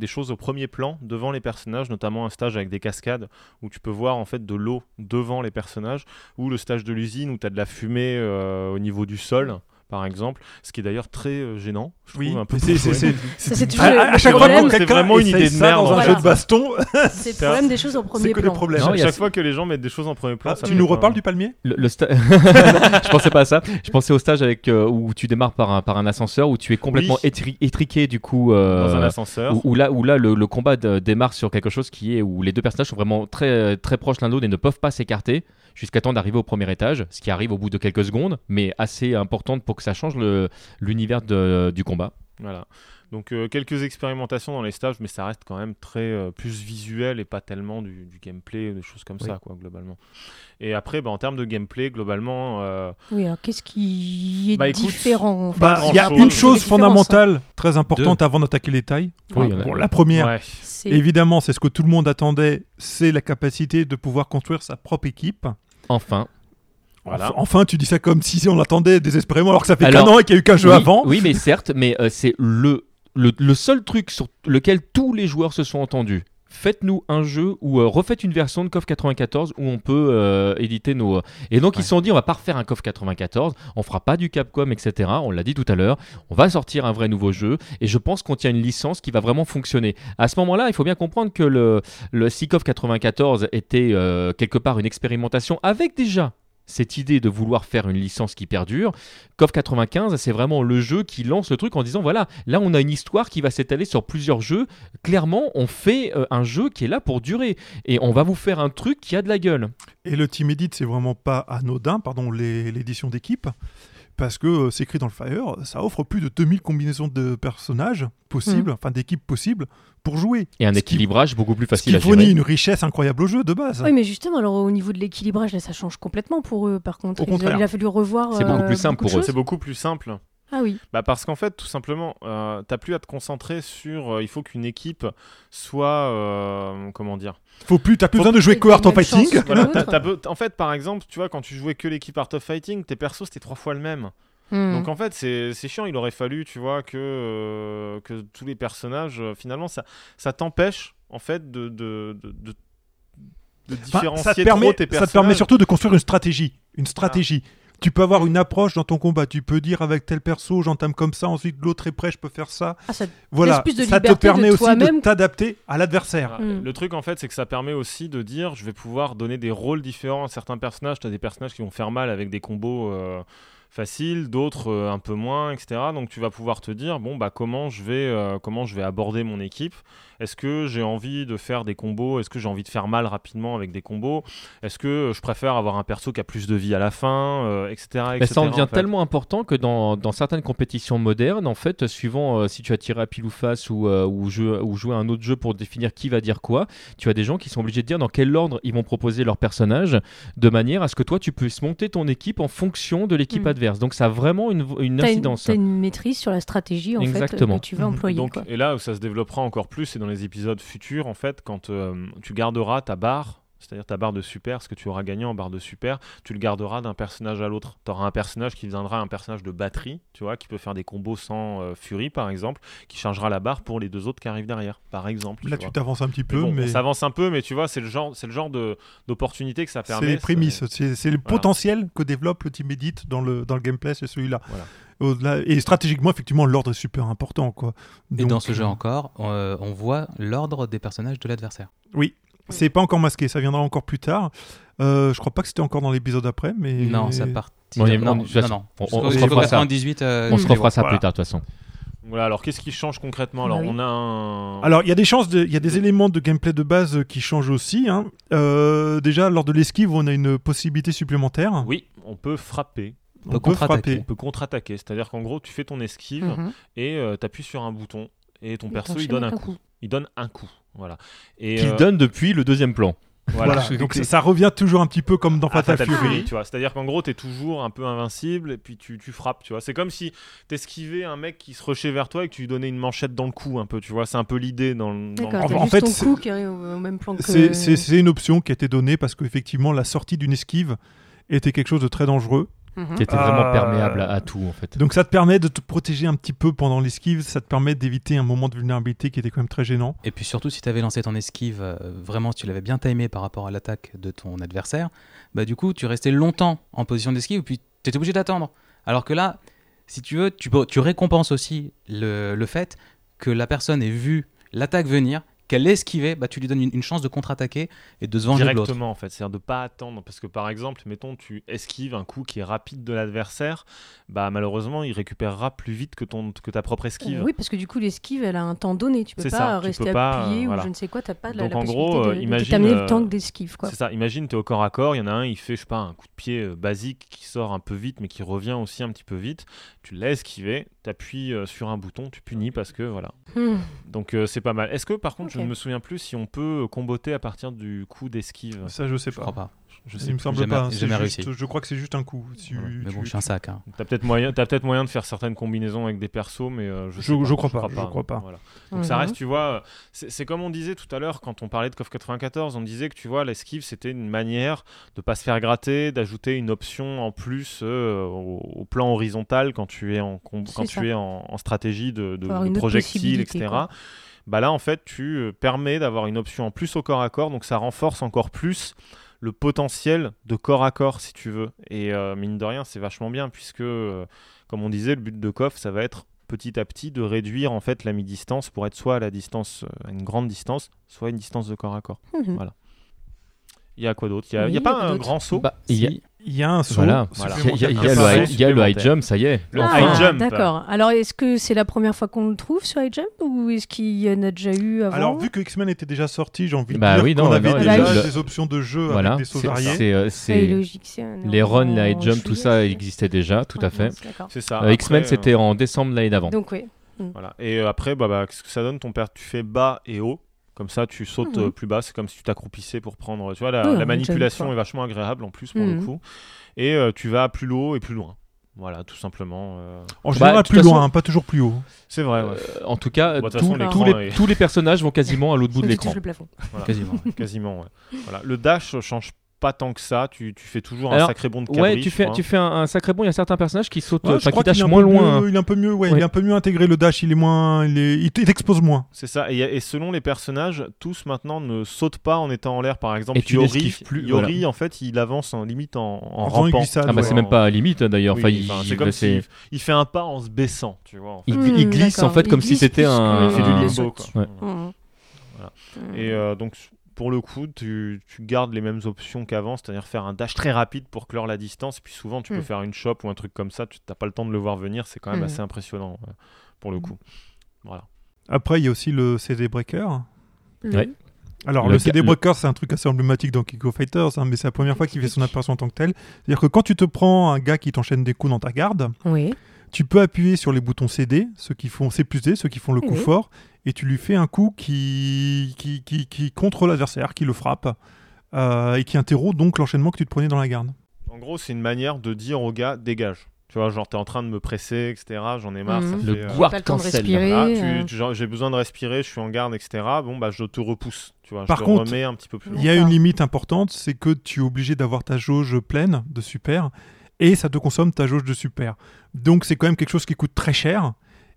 choses au premier plan devant les personnages, notamment un stage avec des cascades où tu peux voir en fait de l'eau devant les personnages, ou le stage de l'usine où tu as de la fumée au niveau du sol. Par exemple, ce qui est d'ailleurs très euh, gênant. Je Oui, un peu c'est- c'est- À, toujours à- le- à le chaque fois c'est quelqu'un vraiment une idée de merde, dans un en jeu de baston, C'est le problème des choses au premier c'est que des plan. À chaque fois que les gens mettent des choses en premier plan, Ah, ça tu nous reparles du palmier? Le, le sta- je pensais pas à ça. Je pensais au stage avec euh, où tu démarres par un, par un ascenseur où tu es complètement étriqué du coup. euh, dans un ascenseur. où, où là, où là le, le combat démarre sur quelque chose qui est où les deux personnages sont vraiment très, très proches l'un de l'autre et ne peuvent pas s'écarter jusqu'à temps d'arriver au premier étage, ce qui arrive au bout de quelques secondes, mais assez importante pour que ça change l'univers du combat. Voilà. Donc euh, quelques expérimentations dans les stages, mais ça reste quand même très euh, plus visuel et pas tellement du, du gameplay, des choses comme Oui. ça, quoi, globalement. Et après, bah, en termes de gameplay, globalement, euh, Oui, alors qu'est-ce qui est Bah, écoute, différent en fait Bah, Il y a une chose fondamentale, très importante avant d'attaquer les tailles. Oui, Bon, la première, ouais. Évidemment, c'est ce que tout le monde attendait, c'est la capacité de pouvoir construire sa propre équipe. Enfin. Voilà. Enfin, tu dis ça comme si on l'attendait désespérément, alors que ça fait qu'un an et qu'il y a eu qu'un jeu oui, avant. Oui, mais certes, mais euh, c'est le, le, seul truc sur lequel tous les joueurs se sont entendus. Faites-nous un jeu ou euh, refaites une version de KOF 94 où on peut euh, éditer nos. Et donc ils se sont dit on va pas refaire un KOF 94, on fera pas du Capcom, etc. On l'a dit tout à l'heure, on va sortir un vrai nouveau jeu et je pense qu'on tient une licence qui va vraiment fonctionner. À ce moment-là, il faut bien comprendre que le, si KOF 94 était euh, quelque part une expérimentation avec déjà cette idée de vouloir faire une licence qui perdure. KOF 95, c'est vraiment le jeu qui lance le truc en disant voilà, là on a une histoire qui va s'étaler sur plusieurs jeux. Clairement, on fait euh, un jeu qui est là pour durer et on va vous faire un truc qui a de la gueule. Et le Team Edit, c'est vraiment pas anodin, pardon, l'édition d'équipe, parce que euh, c'est écrit dans le Fire, ça offre plus de 2000 combinaisons de personnages possibles, enfin d'équipes possibles, pour jouer. Et un Ce qui- équilibrage beaucoup plus Ce facile qui à fournit gérer. une richesse incroyable au jeu de base. Oui, mais justement, alors au niveau de l'équilibrage, là, ça change complètement pour eux. Par contre, Au Ils- contraire. il a fallu revoir. C'est beaucoup euh, plus simple beaucoup pour eux. C'est beaucoup plus simple. Ah oui. Bah parce qu'en fait, tout simplement, euh, t'as plus à te concentrer sur. euh, il faut qu'une équipe soit. euh, comment dire? Faut plus, t'as plus Faut besoin de jouer que Art of Fighting. be- En fait, par exemple, tu vois, quand tu jouais que l'équipe Art of Fighting, tes persos c'était trois fois le même. Hmm. Donc en fait, c'est c'est chiant. Il aurait fallu, tu vois, que, euh, que tous les personnages, euh, finalement, ça, ça t'empêche, en fait, de, de, de, de- de Enfin, différencier ça, te permet, trop tes ça te permet surtout de construire une stratégie. Une stratégie. Tu peux avoir une approche dans ton combat. Tu peux dire avec tel perso, j'entame comme ça, ensuite l'autre est prêt, je peux faire ça. Ah, ça- Voilà, de ça te de permet aussi de t'adapter à l'adversaire. Voilà. Mm. Le truc en fait, c'est que ça permet aussi de dire je vais pouvoir donner des rôles différents à certains personnages. Tu as des personnages qui vont faire mal avec des combos euh, faciles, d'autres euh, un peu moins, etc. Donc tu vas pouvoir te dire bon bah comment je vais euh, comment je vais aborder mon équipe. Est-ce que j'ai envie de faire des combos? Est-ce que j'ai envie de faire mal rapidement avec des combos? Est-ce que je préfère avoir un perso qui a plus de vie à la fin, euh, etc. Mais etc., ça en devient en fait? tellement important que dans, dans certaines compétitions modernes, en fait, suivant euh, si tu as tiré à pile ou face ou, euh, ou, jeu- ou jouer à un autre jeu pour définir qui va dire quoi, tu as des gens qui sont obligés de dire dans quel ordre ils vont proposer leur personnage, de manière à ce que toi tu puisses monter ton équipe en fonction de l'équipe Mm. adverse. Donc ça a vraiment une, incidence. t'as une maîtrise sur la stratégie en Exactement. fait que tu vas employer. Donc, quoi. et là où ça se développera encore plus, c'est dans les épisodes futurs, en fait, quand euh, tu garderas ta barre, c'est-à-dire ta barre de super, ce que tu auras gagné en barre de super, tu le garderas d'un personnage à l'autre. Tu auras un personnage qui deviendra un personnage de batterie, tu vois, qui peut faire des combos sans euh, furie, par exemple, qui chargera la barre pour les deux autres qui arrivent derrière, par exemple. Là, tu t'avances un petit Mais peu, bon, mais on s'avance un peu, mais tu vois, c'est le genre, c'est le genre de d'opportunité que ça c'est permet. les prémices. C'est c'est le Voilà. potentiel que développe le Team Edit dans le, dans le gameplay, c'est celui-là. Voilà. Et stratégiquement, effectivement, l'ordre est super important. Quoi. Et dans ce jeu euh, encore, euh, on voit l'ordre des personnages de l'adversaire. Oui, c'est pas encore masqué, ça viendra encore plus tard. Euh, je crois pas que c'était encore dans l'épisode après, mais. Non, ça part. Bon, non, non, non. on- se refera ça. 98, euh, On se refera ça Voilà. plus tard de toute façon. Voilà, alors qu'est-ce qui change concrètement Alors, Ah oui. on a un. Alors, il y a des chances, de- il y a des éléments de gameplay de base euh, qui changent aussi. hein. Euh, déjà, lors de l'esquive, on a une possibilité supplémentaire. Oui, on peut frapper. On peut on peut contre-attaquer. On peut contre-attaquer, c'est-à-dire qu'en gros, tu fais ton esquive Mhm. et tu appuies sur un bouton et ton Et perso il donne un coup. Il donne un coup, voilà. Et Qu'il euh, donne depuis le deuxième plan. voilà. Voilà. Donc, ça, revient toujours un petit peu comme dans à Fatal, Fatal Fury. Fury, tu vois. C'est-à-dire qu'en gros, t'es toujours un peu invincible et puis tu, tu frappes, tu vois. C'est comme si t'esquivais un mec qui se rushait vers toi et que tu lui donnais une manchette dans le cou, un peu, tu vois. C'est un peu l'idée dans le. dans le- En- fait, c'est- qui au au même plan que. C'est- C'est c'est une option qui a été donnée parce qu'effectivement, la sortie d'une esquive était quelque chose de très dangereux. Mhm. Qui était vraiment Euh, perméable à, à tout en fait. Donc, ça te permet de te protéger un petit peu pendant l'esquive. Ça te permet d'éviter un moment de vulnérabilité qui était quand même très gênant. Et puis surtout, si tu avais lancé ton esquive, euh, vraiment, si tu l'avais bien timé par rapport à l'attaque de ton adversaire, bah du coup, tu restais longtemps en position d'esquive, puis tu étais obligé d'attendre. Alors que là, si tu veux, tu, peux- tu récompenses aussi le, le fait que la personne ait vu l'attaque venir, qu'elle l'ait esquivé, bah tu lui donnes une, une chance de contre-attaquer et de se venger de l'autre. Directement en fait, c'est-à-dire de pas attendre parce que par exemple, mettons tu esquives un coup qui est rapide de l'adversaire, bah malheureusement il récupérera plus vite que ton que ta propre esquive. Euh, oui, parce que du coup, l'esquive, elle a un temps donné. Tu peux C'est pas ça, tu rester peux pas, appuyé euh, ou voilà. je ne sais quoi. T'as pas la, Donc, la en possibilité gros, de, euh, de imagine, euh, le temps d'esquive. quoi. C'est ça, imagine tu es au corps à corps, il y en a un, il fait je sais pas un coup de pied euh, basique qui sort un peu vite mais qui revient aussi un petit peu vite, tu le laisses esquiver, tu appuies sur un bouton, tu punis parce que voilà. Hmm. Donc euh, c'est pas mal. Est-ce que par contre, je Ok. ne me souviens plus si on peut comboter à partir du coup d'esquive Ça, je sais Je pas. crois pas. Je Il sais me plus. semble jamais- pas. jamais c'est juste- réussi. Je crois que c'est juste un coup. Si Voilà. Mais bon, tu- je suis un sac. hein. T'as peut-être moyen, t'as peut-être moyen de faire certaines combinaisons avec des persos, mais euh, je, Je- pas, je crois pas, je crois pas. Voilà. Donc ça Mhm. reste, tu vois, c'est c'est comme on disait tout à l'heure quand on parlait de KOF 94, on disait que tu vois l'esquive c'était une manière de pas se faire gratter, d'ajouter une option en plus euh, au, au plan horizontal quand tu es en com- C'est quand ça. tu es en, en stratégie de, de- possibilité, etc. quoi. Bah là en fait tu euh, permets d'avoir une option en plus au corps à corps, donc ça renforce encore plus le potentiel de corps à corps si tu veux. Et euh, mine de rien c'est vachement bien puisque euh, comme on disait le but de KOF ça va être petit à petit de réduire en fait la mi-distance pour être soit à la distance, à une grande distance, soit à une distance de corps à corps. Mhm. Voilà. Il y a quoi d'autre? Il y a, Oui, pas un grand saut? Bah, Si, Il y a un saut. Voilà. Il y a, il y a- il y a Un le high- il y a le high supplémentaire. jump, ça y est. Le Ah, high jump. D'accord. Alors, est-ce que c'est la première fois qu'on le trouve sur high jump ou est-ce qu'il y en a déjà eu avant Alors, vu que X-Men était déjà sorti, j'ai envie de Bah dire oui, qu'on avait non, déjà le- des options de jeu Voilà, avec des sauts c'est variés. c'est, euh, C'est c'est- logique. c'est un- les runs, les high jump, tout ça existait déjà, tout à fait. C'est ça. Euh, X-Men, c'était euh, en décembre l'année d'avant. Donc, oui. Voilà. Et après, bah, bah, ce que ça donne, ton père, tu fais bas et haut. Comme ça, tu sautes Mhm. euh, plus bas. C'est comme si tu t'accroupissais pour prendre. Tu vois, la, Oui, la un manipulation est vachement agréable en plus pour le Mhm. coup. Et euh, tu vas plus haut et plus loin. Voilà, tout simplement. euh, En général, Bah, toute plus façon- loin, hein, pas toujours plus haut. C'est vrai, ouais. Euh, en tout cas, toute tous- façon, tous, l'écran les, est- tous les personnages vont quasiment à l'autre bout de l'écran. touches le plafond. Voilà. quasiment. Quasiment, ouais. voilà. Le dash change pas tant que ça. Tu, tu fais toujours un sacré bond de cabri, Ouais, tu fais, tu fais un, un sacré bon. Il y a certains personnages qui sautent, Ouais, je enfin, crois qui dashent moins peu loin. mieux- hein. Il est un peu mieux, ouais, Ouais. il est un peu mieux intégré le dash. Il est moins, il, est, il, il expose moins. C'est ça. Et, selon les personnages, tous maintenant ne sautent pas en étant en l'air. Par exemple, Et Yori, plus, Yori en fait, il avance en limite en, en, rampant. glissade, Ah bah ouais. c'est même pas à limite hein, d'ailleurs. Oui, Enfin, il, enfin, il- c'est comme c'est- s'il il fait un pas en se baissant, tu vois. en fait. il, Hmm, il glisse en fait comme si c'était un. Il fait du limbo. Mhm. Et euh, donc, pour le coup, tu, tu gardes les mêmes options qu'avant, c'est-à-dire faire un dash très rapide pour clore la distance. Et puis souvent, tu peux Mm. faire une chop ou un truc comme ça. Tu n'as pas le temps de le voir venir. C'est quand même Mm. assez impressionnant pour le coup. Voilà. Après, il y a aussi le CD Breaker. Le- Ouais. Alors, Le CD le- Breaker, c'est un truc assez emblématique dans King of Fighters, hein, mais c'est la première fois qu'il fait son apparition en tant que tel. C'est-à-dire que quand tu te prends un gars qui t'enchaîne des coups dans ta garde, Oui. Tu peux appuyer sur les boutons CD, ceux qui font C plus D, ceux qui font le coup fort, et tu lui fais un coup qui, qui, qui, qui contre l'adversaire, qui le frappe, euh, et qui interrompt donc l'enchaînement que tu te prenais dans la garde. En gros, c'est une manière de dire au gars dégage. Tu vois, genre, t'es en train de me presser, etc. J'en ai marre. ça Mhm. fait, Le euh, guard Pas le temps de cancel. respirer. ah, euh. j'ai besoin de respirer, je suis en garde, etc. Bon, bah, je te repousse. Tu vois, Par je te contre, remets un petit peu plus loin. Il y a une limite importante, c'est que tu es obligé d'avoir ta jauge pleine de super et ça te consomme ta jauge de super. Donc c'est quand même quelque chose qui coûte très cher.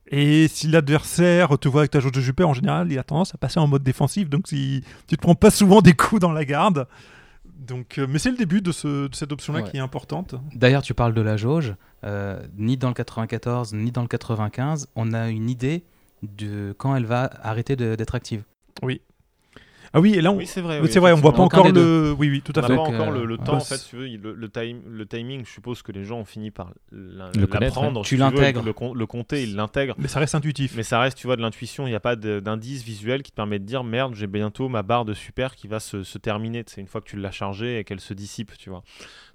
Et si l'adversaire te voit avec ta jauge de super, en général, il a tendance à passer en mode défensif. Donc si tu te prends pas souvent des coups dans la garde. Donc, euh, mais c'est le début de, ce- de cette option-là Ouais. qui est importante. D'ailleurs, tu parles de la jauge. euh, ni dans le 94, ni dans le 95, on a une idée de quand elle va arrêter d'être active. Ah oui, et là, on... Oui, c'est vrai. oui, oui, c'est vrai, on voit pas encore le. Oui, oui, tout On à n'a fait. pas Donc, encore euh, le, le ouais. temps, en Bah, fait, si veux, le, le time- le timing, je suppose que les gens ont fini par l'in- Le connaître, l'apprendre. ouais. si Tu l'intègres. Le, compter, il l'intègre. Mais ça reste intuitif. Mais ça reste, tu vois, de l'intuition. Il n'y a pas d'indice visuel qui te permet de dire merde, j'ai bientôt ma barre de super qui va se, se terminer. C'est une fois que tu l'as chargée et qu'elle se dissipe, tu vois.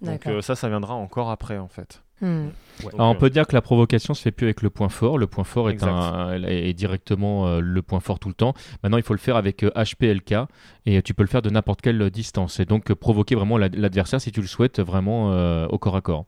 Donc euh, ça, ça viendra encore après, en fait. Hmm. Alors, on euh, peut dire que la provocation se fait plus avec le point fort. Le point fort est, un, est directement euh, le point fort tout le temps. Maintenant, il faut le faire avec euh, HPLK et tu peux le faire de n'importe quelle euh, distance. Et donc, euh, provoquer vraiment la- l'adversaire si tu le souhaites vraiment euh, au corps à corps.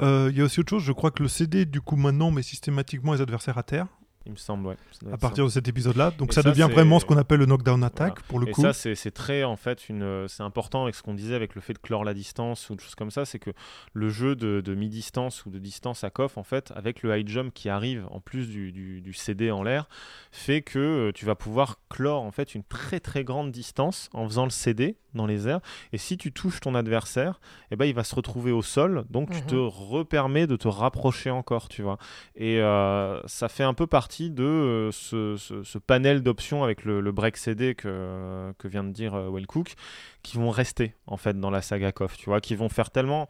Euh, Il y a aussi autre chose, je crois que le CD, du coup, maintenant, met systématiquement les adversaires à terre il me semble, ouais. À partir de cet épisode-là. Donc Et ça, ça, devient vraiment ce qu'on appelle le knockdown attack Voilà. pour le Et coup. ça, c'est très, en fait, une, c'est important avec ce qu'on disait avec le fait de clore la distance ou des choses comme ça, c'est que le jeu de, de mi-distance ou de distance à coff, en fait, avec le high jump qui arrive en plus du, du- du CD en l'air, fait que euh, tu vas pouvoir clore en fait une très très grande distance en faisant le CD dans les airs. Et si tu touches ton adversaire, eh ben, il va se retrouver au sol, donc tu Mhm. te repermets de te rapprocher encore, tu vois. Et euh, ça fait un peu partie de euh, ce, ce- ce panel d'options avec le, le break CD que, que vient de dire euh, Wellcook, qui vont rester en fait dans la saga KOF, tu vois, qui vont faire tellement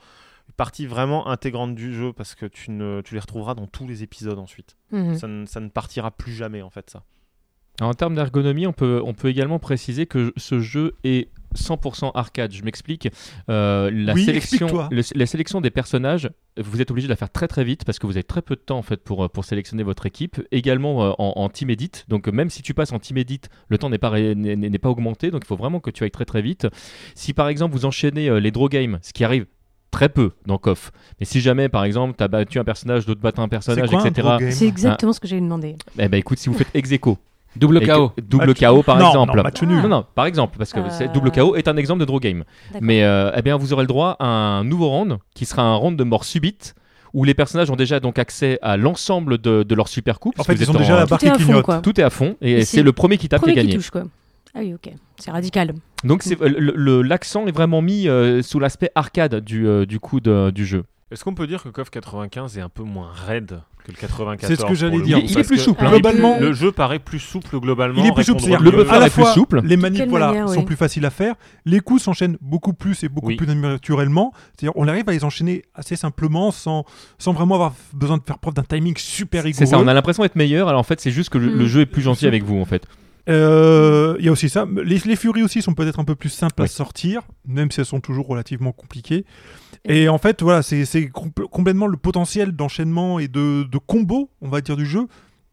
une partie vraiment intégrante du jeu parce que tu, ne, tu les retrouveras dans tous les épisodes ensuite. Mhm. Ça, ne, ça ne partira plus jamais en fait ça. Alors, en termes d'ergonomie, on peut, on peut également préciser que ce jeu est 100% arcade. Je m'explique. Euh, la, Oui, sélection, explique-toi. le- la sélection des personnages, vous êtes obligé de la faire très très vite parce que vous avez très peu de temps en fait pour, euh, pour sélectionner votre équipe. Également euh, en, en team edit. Donc même si tu passes en team edit, le temps n'est pas, n'est n'est pas augmenté. Donc il faut vraiment que tu ailles très très vite. Si par exemple vous enchaînez euh, les draw games, ce qui arrive très peu dans KOF, mais si jamais par exemple tu as battu un personnage, d'autres battent un personnage, quoi etc. C'est exactement ce que j'allais demander. Eh ben écoute, si vous faites ex Double KO. double KO par non, exemple. non, match nul. Non, non, par exemple, parce que Euh, double KO est un exemple de draw game. Mais euh, eh bien, vous aurez le droit à un nouveau round qui sera un round de mort subite où les personnages ont déjà donc accès à l'ensemble de, de leur super coup. En fait, ils ont déjà en- la Tout barre est qui fond. Tout est à fond et Et c'est le premier qui tape qui Premier qui gagne. touche, quoi. Ah oui, ok. C'est radical. Donc le- l'accent est vraiment mis euh, sous l'aspect arcade du, euh, du coup de- du jeu. Est-ce qu'on peut dire que KOF 95 est un peu moins raide que le 94 C'est ce que j'allais le dire. Il est- il est Parce plus souple, hein. Globalement- le jeu paraît plus souple globalement. Il est plus souple, c'est-à-dire le buffer à la est plus fois souple. les manips quelle voilà, manière, sont plus faciles à faire, les coups s'enchaînent beaucoup plus et beaucoup Oui. plus naturellement. C'est-à-dire on arrive à les enchaîner assez simplement sans, sans vraiment avoir besoin de faire preuve d'un timing super rigoureux. C'est ça, on a l'impression d'être meilleur, alors en fait c'est juste que le, Mm. le jeu est plus gentil avec vous en fait. Euh, Il y a aussi ça. Les, les Furies aussi sont peut-être un peu plus simples à sortir, même si elles sont toujours relativement compliquées. Et en fait, voilà, c'est c'est compl- complètement le potentiel d'enchaînement et de, de combo, on va dire, du jeu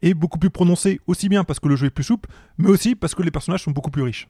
est beaucoup plus prononcé, aussi bien parce que le jeu est plus souple, mais aussi parce que les personnages sont beaucoup plus riches.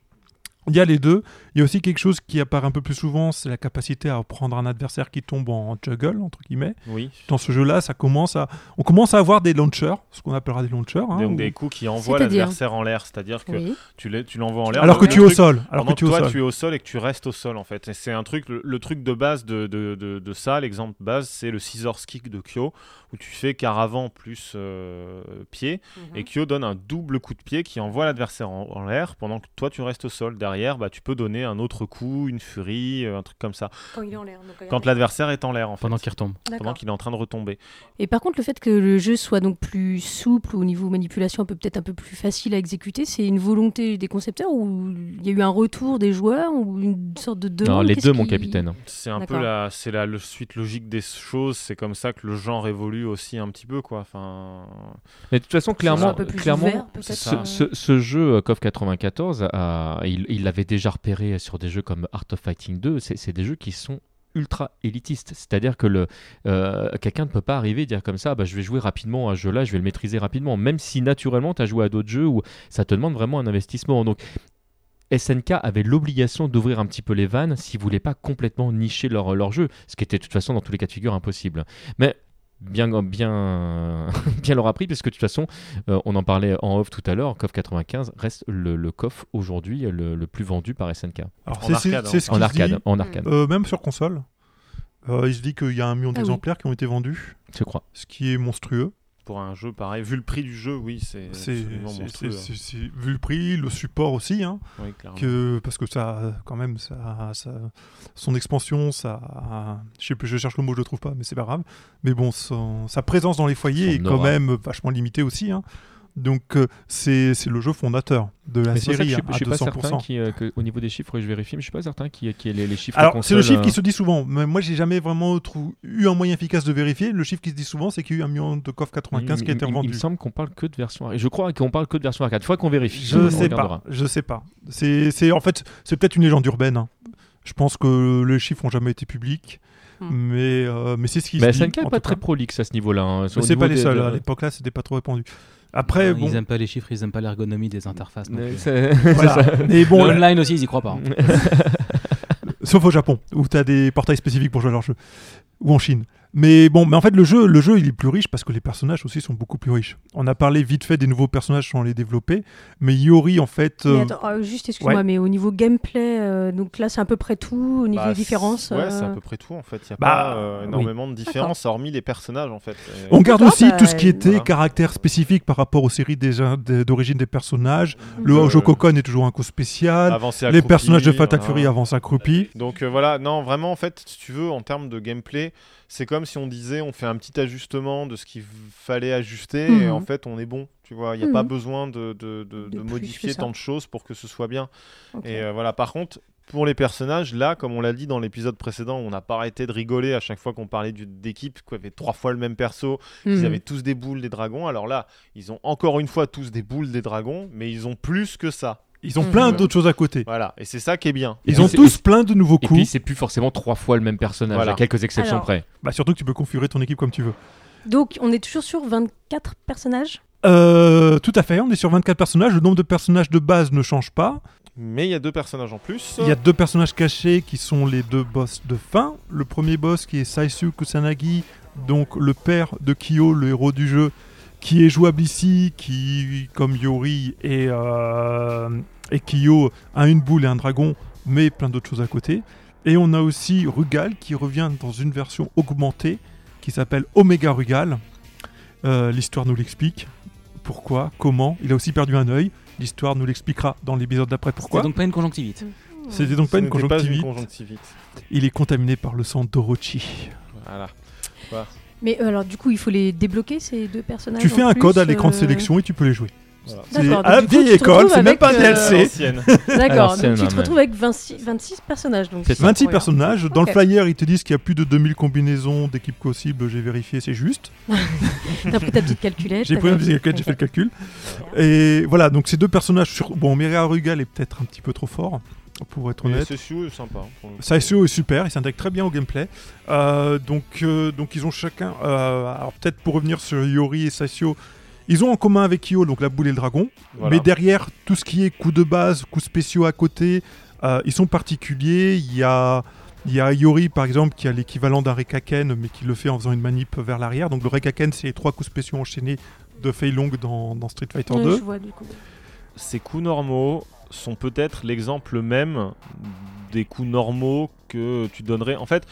Il y a les deux. Il y a aussi quelque chose qui apparaît un peu plus souvent, c'est la capacité à prendre un adversaire qui tombe en juggle, entre guillemets. Oui. Dans ce jeu-là, ça commence à, on commence à avoir des launchers, ce qu'on appellera des launchers. hein, Donc des coups qui envoient l'adversaire en l'air, c'est-à-dire que Oui. tu l'envoies en l'air. alors que tu es au sol. Alors que tu es au toi sol. tu es au sol et que tu restes au sol en fait. C'est un truc, le, le truc de base de, de, de, de ça, l'exemple base, c'est le scissors kick de Kyo où tu fais car avant plus euh, pied Mhm. et Kyo donne un double coup de pied qui envoie l'adversaire en, en l'air pendant que toi tu restes au sol. Derrière, bah, tu peux donner un autre coup, une furie, euh, un truc comme ça. Quand il est en l'air. donc, Quand l'adversaire est en l'air en fait. Pendant qu'il retombe. pendant qu'il est en train de retomber. Et par contre, le fait que le jeu soit donc plus souple au niveau manipulation, peut-être un peu plus facile à exécuter, c'est une volonté des concepteurs ou il y a eu un retour des joueurs ou une sorte de demande? Non, les deux, mon capitaine. C'est un peu la, c'est la le- suite logique des choses. C'est comme ça que le genre évolue aussi un petit peu quoi. Enfin, Mais de toute façon, clairement, clairement ouvert, ce, euh. ce- ce jeu euh, KOF 94, a- il il l'avait déjà repéré sur des jeux comme Art of Fighting 2. C'est des jeux qui sont ultra élitistes. C'est-à-dire que euh, quelqu'un ne peut pas arriver et dire comme ça, bah, je vais jouer rapidement à ce jeu-là, je vais le maîtriser rapidement, même si naturellement tu as joué à d'autres jeux où ça te demande vraiment un investissement. Donc SNK avait l'obligation d'ouvrir un petit peu les vannes s'ils voulaient pas complètement nicher leur, leur jeu, ce qui était de toute façon dans tous les cas de figure impossible. Mais bien, bien, bien leur a pris, parce que de toute façon, euh, on en parlait en off tout à l'heure, KOF 95 reste le, le KOF aujourd'hui le, le plus vendu par SNK. Alors, En arcade, hein. ce En qu'il arcade, dit. en arcade, Euh, même sur console. Euh, il se dit qu'il y a un million Ah oui. d'exemplaires qui ont été vendus, je crois. ce qui est monstrueux. Pour un jeu pareil, vu le prix du jeu, oui, c'est monstrueux. c'est- vu le prix, le support aussi, hein, Oui, que, parce que ça, quand même, ça, ça- son expansion, ça, je sais plus, je cherche le mot, je le trouve pas, mais c'est pas grave. Mais bon, son- sa présence dans les foyers Son est quand même vachement limitée aussi. hein. Donc euh, c'est, c'est le jeu fondateur de la Mais ça que série je hein, suis, suis pas 200%. certain qui, euh, que, au niveau des chiffres, je vérifie, mais je suis pas certain qu'il y ait qu'il y ait les, les chiffres. Alors, c'est le chiffre qui euh, se dit souvent. Mais moi, j'ai jamais vraiment trou- eu un moyen efficace de vérifier. Le chiffre qui se dit souvent, c'est qu'il y a eu un million de KOF 95 qui a il, été il- il revendu. me semble qu'on parle que de version arcade. Je crois qu'on parle que de version arcade. Faut qu'on vérifie. Je On sais regardera. pas. Je sais pas. C'est, c'est en fait, c'est peut-être une légende urbaine. hein. Je pense que les chiffres ont jamais été publics, Hmm. mais euh, mais c'est ce qui Mais se dit. SNK n'est pas très prolixe à ce niveau-là. hein. C'est pas les seuls. de- À l'époque-là, c'était pas trop répandu. Après, Ils bon, aiment pas les chiffres, ils aiment pas l'ergonomie des interfaces. Mais euh, c'est- voilà. c'est ça. Mais bon, le online aussi, ils y croient pas. hein. sauf au Japon, où tu as des portails spécifiques pour jouer à leur jeu, ou en Chine. Mais bon, mais en fait, le jeu, le jeu, il est plus riche parce que les personnages aussi sont beaucoup plus riches. On a parlé vite fait des nouveaux personnages sans les développer, mais Yori, en fait, Mais euh, attends, euh, juste excuse-moi, ouais. mais au niveau gameplay, euh, donc là c'est à peu près tout, au niveau Bah, des différences. c'est- Ouais, c'est à euh, peu près tout en fait. Il n'y a Bah, pas euh, oui. énormément de différences, hormis les personnages en fait. Et- on garde aussi bah, tout ce qui était voilà. caractère spécifique par rapport aux séries d'origine des personnages. Le Euh, Hojo Kokon est toujours un coup spécial. Avancé Les personnages de Fatal. Fury avancent accroupis. Donc euh, voilà, non, vraiment, en fait, si tu veux, en termes de gameplay, c'est comme si on disait on fait un petit ajustement de ce qu'il fallait ajuster et Mhm. en fait on est bon. Tu vois, il n'y a Mhm. pas besoin de, de- modifier tant de choses pour que ce soit bien. Et euh, voilà, par contre, pour les personnages, là, comme on l'a dit dans l'épisode précédent, on n'a pas arrêté de rigoler à chaque fois qu'on parlait d'équipe, qui avait trois fois le même perso, ils Mhm. avaient tous des boules des dragons. Alors là, ils ont encore une fois tous des boules des dragons, mais ils ont plus que ça. Ils ont Mhm. plein d'autres choses à côté. Voilà, et c'est ça qui est bien. Ils ont tous plein de nouveaux Et puis, coups. c'est plus forcément trois fois le même personnage, Voilà. à quelques exceptions Alors, près. Bah, surtout que tu peux configurer ton équipe comme tu veux. Donc on est toujours sur 24 personnages? Euh, tout à fait, on est sur 24 personnages. Le nombre de personnages de base ne change pas. Mais il y a deux personnages en plus. Il y a deux personnages cachés qui sont les deux boss de fin. Le premier boss qui est Saisu Kusanagi, donc le père de Kyo, le héros du jeu, qui est jouable ici, qui, comme Yori et, euh, et Kyo, a une boule et un dragon, mais plein d'autres choses à côté. Et on a aussi Rugal qui revient dans une version augmentée qui s'appelle Omega Rugal. Euh, L'histoire nous l'explique. Pourquoi? Comment? Il a aussi perdu un œil. L'histoire nous l'expliquera dans l'épisode d'après pourquoi? C'est donc pas une conjonctivite. C'était donc pas une conjonctivite. Il est contaminé par le sang d'Orochi. Voilà. Mais euh, alors du coup il faut les débloquer ces deux personnages Tu fais en un plus, code à l'écran de euh, sélection et tu peux les jouer. Voilà. À la vieille tu te école, retrouves c'est même avec, pas un euh, DLC. D'accord, donc tu te retrouves avec 26, 26 personnages. donc C'est ça. 26 incroyable. personnages. Dans le flyer, ils te disent qu'il y a plus de 2000 combinaisons d'équipes possibles. J'ai vérifié, c'est juste. T'as pris ta petite calculette. J'ai pris un vérifié. petit calcul, j'ai fait le calcul. Et voilà, donc ces deux personnages sur. Bon, Miria Rugal est peut-être un petit peu trop fort, pour être honnête. Sûr, c'est sympa. hein, coup. Saisio est super, il s'intègre très bien au gameplay. Euh, donc, euh, donc ils ont chacun. euh, alors peut-être pour revenir sur Yori et Saisio, ils ont en commun avec Kyo donc la boule et le dragon. Voilà. Mais derrière tout ce qui est coups de base, coups spéciaux à côté, euh, ils sont particuliers. Il y a il y a Yori par exemple qui a l'équivalent d'un Rekaken mais qui le fait en faisant une manip vers l'arrière. Donc le Rekaken c'est les trois coups spéciaux enchaînés de Fei Long dans, dans Street Fighter Ouais, 2. je vois, du coup. Ces coups normaux sont peut-être l'exemple même des coups normaux que tu donnerais. En fait,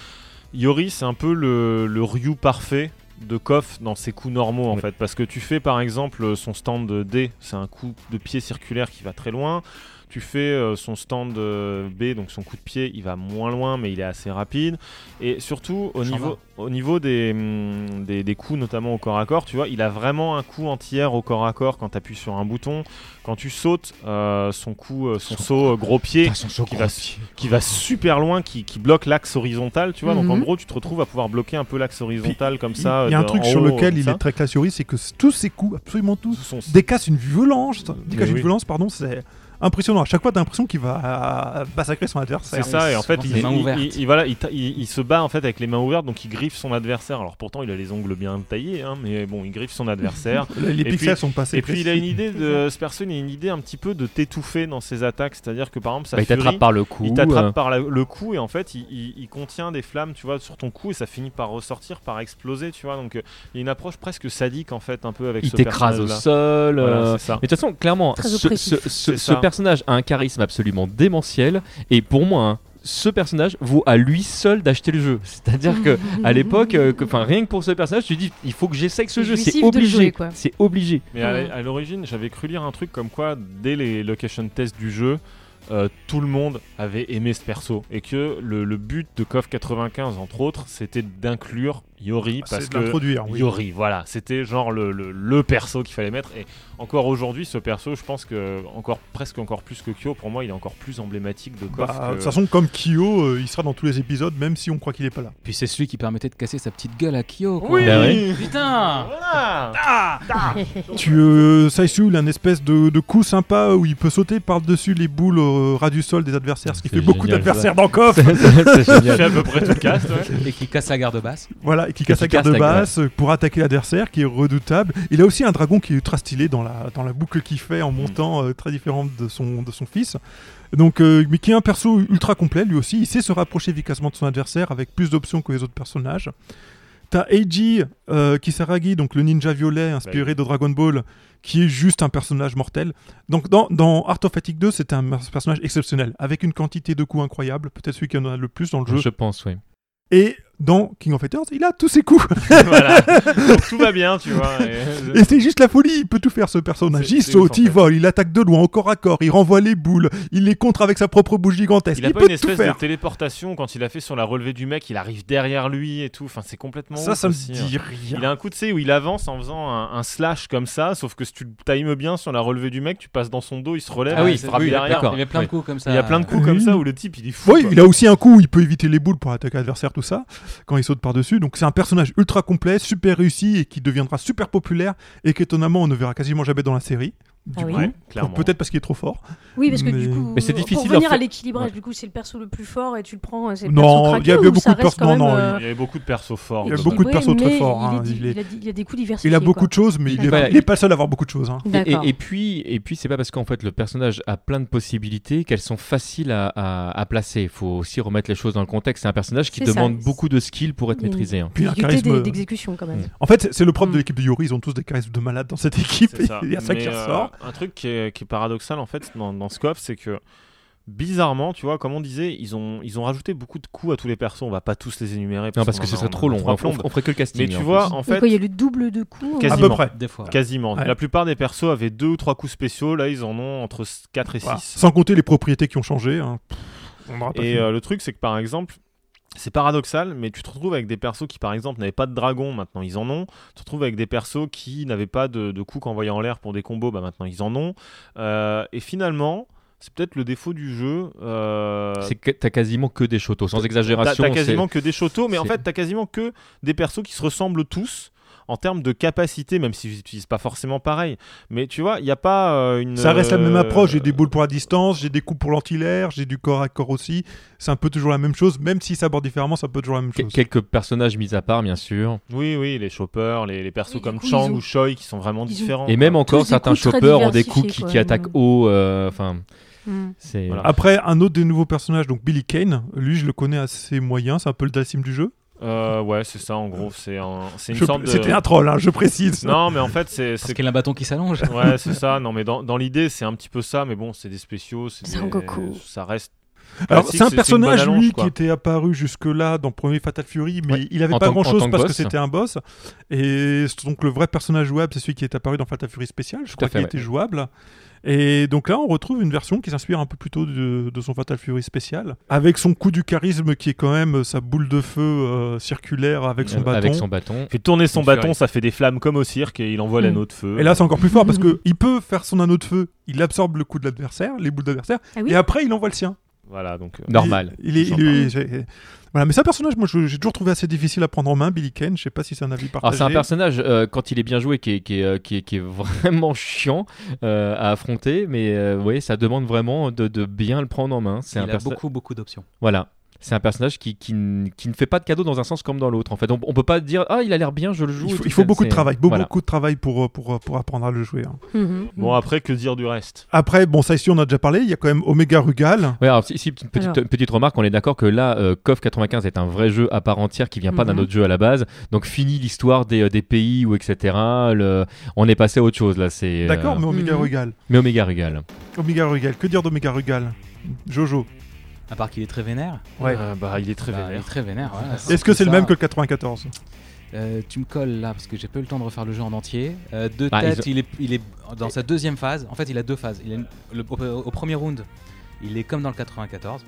Yori, c'est un peu le, le Ryu parfait de Koff dans ses coups normaux en fait. Parce que tu fais par exemple son stand D c'est un coup de pied circulaire qui va très loin tu fais euh, son stand euh, B donc son coup de pied il va moins loin mais il est assez rapide et surtout au niveau, au niveau des, hum, des, des coups notamment au corps à corps tu vois il a vraiment un coup entier au corps à corps quand tu appuies sur un bouton quand tu sautes euh, son coup euh, son, Son- saut euh, gros pied Putain, son saut qui gros va, pied. qui va super loin, qui, qui bloque l'axe horizontal, tu vois. Donc en Mhm. gros, tu te retrouves à pouvoir bloquer un peu l'axe horizontal comme ça. il y a un truc sur haut, lequel il ça. est très classe Yori, c'est que tous ses coups, absolument tous, Sont- décassent une violence, décassent Mais une oui. violence, pardon, c'est impressionnant. À chaque fois, t'as l'impression qu'il va massacrer son adversaire. C'est ça, et en fait, il, il- il- il- voilà, il, il- il se bat en fait avec les mains ouvertes, donc il griffe son adversaire. Alors pourtant, il a les ongles bien taillés, hein, mais bon, il griffe son adversaire. Les Et pixels puis- sont passés. et puis il a une idée de ce perso, il a une idée un petit peu de t'étouffer dans ses attaques, c'est-à-dire que par exemple, sa Bah, il t'attrape par le cou. il t'attrape euh, par la- le cou et en fait, il, il- il contient des flammes, tu vois, sur ton cou et ça finit par ressortir, par exploser, tu vois. Donc euh, il y a une approche presque sadique en fait, un peu avec il ce t'écrase au sol. Voilà, euh, ça. Mais de toute façon, clairement, ce, ce- ce- ça. Personnage a un charisme absolument démentiel. Et pour moi, hein, ce personnage vaut à lui seul d'acheter le jeu. C'est-à-dire que à l'époque, euh, que- enfin rien que pour ce personnage, tu te dis, il faut que j'essaye ce jeu. C'est obligé. jouer, quoi. C'est obligé. Mais à, à l'origine, j'avais cru lire un truc comme quoi, dès les location tests du jeu, euh, tout le monde avait aimé ce perso. Et que le, le but de KOF 95, entre autres, c'était d'inclure Yori. Parce C'est que oui. Yori, voilà, c'était genre le, le, le perso qu'il fallait mettre. Et encore aujourd'hui, ce perso, je pense que encore presque encore plus que Kyo, pour moi, il est encore plus emblématique de KOF. Bah, que- De toute façon, comme Kyo, euh, il sera dans tous les épisodes, même si on croit qu'il est pas là. Puis c'est celui qui permettait de casser sa petite gueule à Kyo. quoi. Oui, Bah. Putain Voilà Tu, euh, Saisu, il a une espèce de, de coup sympa où il peut sauter par-dessus les boules euh, ras du sol des adversaires, ce qui fait beaucoup d'adversaires dans KOF. c'est à peu près tout le cast, ouais. Et qui casse la garde basse. Voilà, et qui casse la garde la basse pour attaquer l'adversaire, qui est redoutable. Il a aussi un dragon qui est ultra stylé dans la, dans la boucle qu'il fait en montant, euh, très différente de son, de son fils. Donc, euh, mais qui est un perso ultra complet lui aussi. Il sait se rapprocher efficacement de son adversaire avec plus d'options que les autres personnages. T'as Eiji euh, Kisaragi, donc le ninja violet inspiré de Dragon Ball, qui est juste un personnage mortel. Donc dans, dans Art of Fatigue 2, c'est un personnage exceptionnel, avec une quantité de coups incroyable, peut-être celui qui en a le plus dans le jeu. Je pense, oui. Et dans King of Fighters, il a tous ses coups. voilà. Donc tout va bien, tu vois. et- Et c'est juste la folie, il peut tout faire ce personnage. Il saute, il fait. vole, il attaque de loin, au corps à corps, il renvoie les boules, il les contre avec sa propre bouche gigantesque. Il a pas peut une tout espèce faire. de téléportation quand il a fait sur la relevée du mec, il arrive derrière lui et tout. Enfin, c'est complètement. Ça, ouf ça me aussi, hein. dit rien. Il a un coup de C où il avance en faisant un, un slash comme ça, sauf que si tu le times bien sur la relevée du mec, tu passes dans son dos, il se relève, Ah oui, il se frappe oui, derrière. Il y avait plein de coups comme ça. Il y a plein de coups Oui. comme ça où le type il est fou. Oui, quoi. il a aussi un coup où il peut éviter les boules pour attaquer l'adversaire, tout ça, quand il saute par-dessus. Donc c'est un personnage ultra complet, super réussi et qui deviendra super populaire et qu'étonnamment on ne verra quasiment jamais dans la série. Du Ah oui. coup, Ouais, clairement. peut-être parce qu'il est trop fort. Oui, parce que Mais- du coup, Mais c'est difficile pour faire- à l'équilibrage, Ouais. du coup, c'est le perso le plus fort et tu le prends. c'est le Non, il y avait ou beaucoup de persos- non, euh, Il y avait beaucoup de persos forts. Il y a dedans. beaucoup de persos très forts, Il, hein, il il a, des coups diversifiés. Il a beaucoup quoi. de choses, mais il est, Voilà, il est pas le seul à avoir beaucoup de choses. hein. Et, D'accord. et- et puis, et puis c'est pas parce qu'en fait le personnage a plein de possibilités qu'elles sont faciles à, à- à placer. Il faut aussi remettre les choses dans le contexte. C'est un personnage qui demande beaucoup de skills pour être Il y a une- maîtrisé. hein. Puis un charisme- d'e- d'exécution quand même. En fait, c'est- le propre de Mm. l'équipe de Yori, ils ont tous des charismes de malade dans cette équipe. C'est ça. Il y a ça qui euh, ressort. Un truc qui est, qui est paradoxal en fait dans, dans Scope, c'est que bizarrement, tu vois, comme on disait, ils ont, ils ont rajouté beaucoup de coups à tous les persos. On va pas tous les énumérer. Non, parce que ce a- serait trop long. trois On, on ferait que le casting. Mais tu en vois, plus. en fait, quoi, il y a le double de coups. Quasi- À peu quasiment. près. Des fois. quasiment. Ouais. La plupart des persos avaient deux ou trois coups spéciaux. Là, ils en ont entre 4 et 6. Voilà. Sans compter les propriétés qui ont changé. hein. Pff, on aura pas Et euh, le truc, c'est que par exemple, c'est paradoxal, mais tu te retrouves avec des persos qui, par exemple, n'avaient pas de dragon, maintenant ils en ont. Tu te retrouves avec des persos qui n'avaient pas de, de coups qu'envoyer en l'air pour des combos, bah maintenant ils en ont. Euh, et finalement, c'est peut-être le défaut du jeu. euh, C'est que t'as quasiment que des shotos, sans exagération. t'as quasiment que des shotos, mais en fait, t'as quasiment que des persos qui se ressemblent tous en termes de capacité, même s'ils n'utilisent pas forcément pareil. Mais tu vois, il n'y a pas euh, une. Ça reste la même euh, approche. J'ai des boules pour la distance, j'ai des coups pour l'antilaire, j'ai du corps à corps aussi. C'est un peu toujours la même chose, même si ça aborde différemment, c'est un peu toujours la même chose. Quelques personnages mis à part, bien sûr. Oui, oui, les choppers, les, les persos Oui, comme coup, Chang ont- ou Choi qui sont vraiment ont- différents. Et même encore, certains choppers ont des coups qui, attaquent haut. euh, Enfin. Voilà. Après, un autre des nouveaux personnages, donc Billy Kane, lui je le connais assez moyen, c'est un peu le Dalsim du jeu. Euh, ouais, c'est ça en gros. C'est un, c'est une Je- sorte de. C'était un troll, hein, je précise. Non, mais en fait, c'est. Parce c'est- qu'il a un bâton qui s'allonge. Ouais, c'est ça. Non, mais dans, dans l'idée, c'est un petit peu ça. Mais bon, c'est des spéciaux. C'est des- un Goku. Ça reste. Alors, c'est un personnage, lui, allonge, quoi. qui était apparu jusque-là dans premier Fatal Fury, mais Ouais, il avait en pas grand-chose parce que boss. c'était un boss. Et donc le vrai personnage jouable, c'est celui qui est apparu dans Fatal Fury Spécial. Je crois qu'il ouais. était jouable. Et donc là, on retrouve une version qui s'inspire un peu plutôt de, de son Fatal Fury spécial, avec son coup du charisme qui est quand même sa boule de feu euh, circulaire avec son euh, bâton. Avec son bâton. Il fait tourner son bâton, furie. ça fait des flammes comme au cirque et il envoie Mm. l'anneau de feu. Et là, c'est encore plus fort parce que il peut faire son anneau de feu, il absorbe le coup de l'adversaire, les boules d'adversaire, Ah oui et après, il envoie le sien. Voilà, donc. euh, Normal. Il, il est, il voilà, mais c'est un personnage, moi, j'ai toujours trouvé assez difficile à prendre en main, Billy Kane. Je sais pas si c'est un avis Alors partagé. c'est un personnage euh, quand il est bien joué qui est, qui est, euh, qui est, qui est vraiment chiant euh, à affronter, mais euh, oui, ça demande vraiment de, de bien le prendre en main. C'est Il un a beaucoup, beaucoup d'options. Voilà. C'est un personnage qui, qui, ne fait pas de cadeau dans un sens comme dans l'autre. En fait, on, on peut pas dire ah il a l'air bien, je le joue. il faut, il beaucoup de travail, beaucoup, voilà. beaucoup de travail pour, pour, pour apprendre à le jouer. hein. Mhm. Bon, après, que dire du reste? Après, bon, ça ici, on a déjà parlé. Il y a quand même Omega Rugal. Ouais, alors ici, une petite, Alors. petite remarque, on est d'accord que là, euh, KOF 95 est un vrai jeu à part entière qui vient pas d'un Mhm. autre jeu à la base. Donc fini l'histoire des, euh, des pays ou etc. Le- on est passé à autre chose là. C'est. D'accord, euh, mais Omega Mhm. Rugal. mais Omega Rugal. Omega Rugal. Que dire d'Omega Rugal? Jojo. À part qu'il est très vénère. Ouais. Euh, Bah, il est très Bah, il est vénère. très vénère. voilà. Est-ce que c'est le même que le 94 Euh, tu me colles là parce que j'ai pas eu le temps de refaire le jeu en entier. Euh, de Ah, tête, il, est, il est dans sa deuxième phase. En fait, il a deux phases. Il a une- le- au, au premier round, il est comme dans le 94.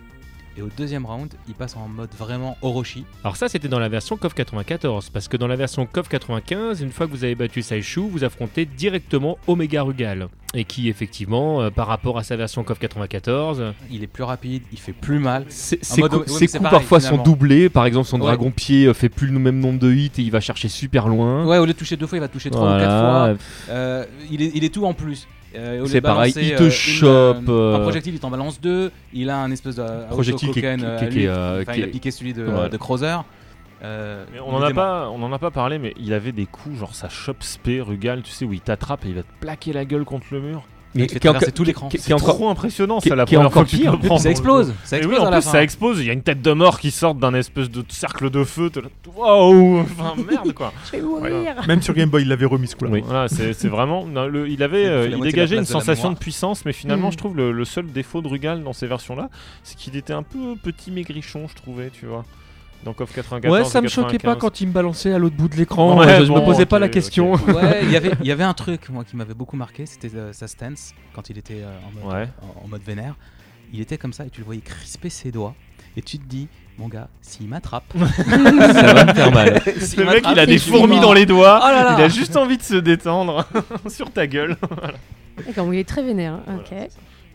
Et au deuxième round, il passe en mode vraiment Orochi. Alors ça, c'était dans la version KOF 94, parce que dans la version KOF 95, une fois que vous avez battu Saishu, vous affrontez directement Omega Rugal, et qui effectivement, euh, par rapport à sa version KOF 94, euh, Il est plus rapide, il fait plus mal. ses, mode- coups, ouais, pareil, parfois sont doublés, par exemple son Ouais. dragon pied euh, fait plus le même nombre de hits et il va chercher super loin. Ouais, au lieu de toucher deux fois, il va toucher trois ou quatre fois. Euh, il, est, il est tout en plus. Euh, C'est pareil, il te euh, une, chope, euh, Un projectile, il t'en balance deux. Il a un espèce de Projectile qui est- Enfin, il a piqué celui de, Ouais. de Crowther. Euh, Mais il on en, a pas, on en a pas parlé, mais il avait des coups, genre ça chope spé, Rugal, tu sais, où il t'attrape et il va te plaquer la gueule contre le mur. Qui traverser tout l'écran. C'est est encore- trop impressionnant, qui- ça, la qui est première encore fois que tu te pire. Ça explose. Ça explose oui, en à la plus, fin. ça explose. Il y a une tête de mort qui sort d'un espèce de cercle de feu. Waouh Enfin, merde, quoi. Je vais mourir. Même sur Game Boy, il l'avait remis ce coup-là. Oui. Voilà, c'est vraiment. non, le- il avait, euh, il dégageait une de sensation de puissance, mais finalement, Mm. je trouve le, le seul défaut de Rugal dans ces versions-là, c'est qu'il était un peu petit maigrichon, je trouvais, tu vois. Dans KOF 94. Ouais, ça me choquait pas 95. quand il me balançait à l'autre bout de l'écran. Ouais, je, me posais pas la question. Ouais, il y avait- il y avait un truc moi qui m'avait beaucoup marqué, c'était euh, sa stance quand il était euh, en, mode, Ouais. en, en mode vénère. Il était comme ça et tu le voyais crisper ses doigts. Et tu te dis, mon gars, s'il m'attrape, ça va me faire mal. Le mec, il a des fourmis dans les doigts. Oh là là Il a juste envie de se détendre sur ta gueule. D'accord, bon, il est très vénère. hein. Ok.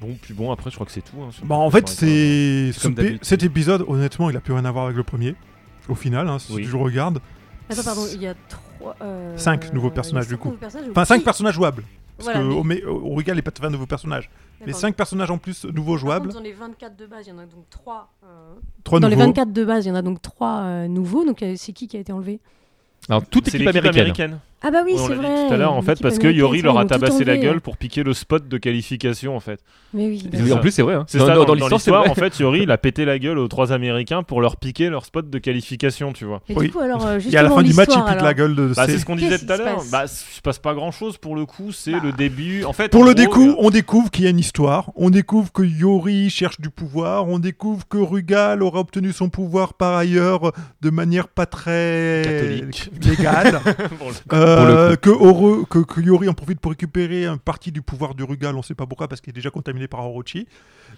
Bon, puis bon, après, je crois que c'est tout. hein, Bah, en fait, 95. c'est cet épisode, honnêtement, il a plus rien à voir avec le premier. Au final, hein, si Oui. tu le regardes. Attends, pardon, il y a trois. euh, Cinq nouveaux personnages, cinq du coup. nouveaux personnages, Enfin, oui. 5 personnages jouables. Parce Voilà, que mais- Omé- Orugal n'est pas tout à fait un nouveau personnage. Mais D'accord. 5 personnages en plus nouveaux Par jouables. contre, dans les 24 de base, il y en a donc 3. 3 Dans nouveaux. les 24 de base, il y en a donc 3 nouveaux. Donc euh, c'est qui qui a été enlevé? Alors, toute C'est équipe l'équipe américaine. américaine. Ah bah oui, on c'est vrai. dit tout à l'heure, en fait, parce que Yori leur a tabassé la gueule pour piquer le spot de qualification, en fait. Mais oui, en plus, c'est vrai. hein. C'est Dans, ça, dans- dans, l'histoire, c'est l'histoire, vrai. en fait, Yori, il a pété la gueule aux trois Américains pour leur piquer leur spot de qualification, tu vois. Et Oui. du coup, alors, euh, Et à la justement, fin du match, il pique la gueule de. Bah, c'est- c'est ce qu'on disait tout à l'heure. Bah, il se passe pas grand chose pour le coup, c'est Bah. le début. En fait, Pour le découp, euh, on découvre qu'il y a une histoire. On découvre que Yori cherche du pouvoir. On découvre que Rugal aura obtenu son pouvoir par ailleurs de manière pas très Catholique. légale. Euh, que, Oro- que, que Yori en profite pour récupérer une partie du pouvoir du Rugal. On sait pas pourquoi parce qu'il est déjà contaminé par Orochi.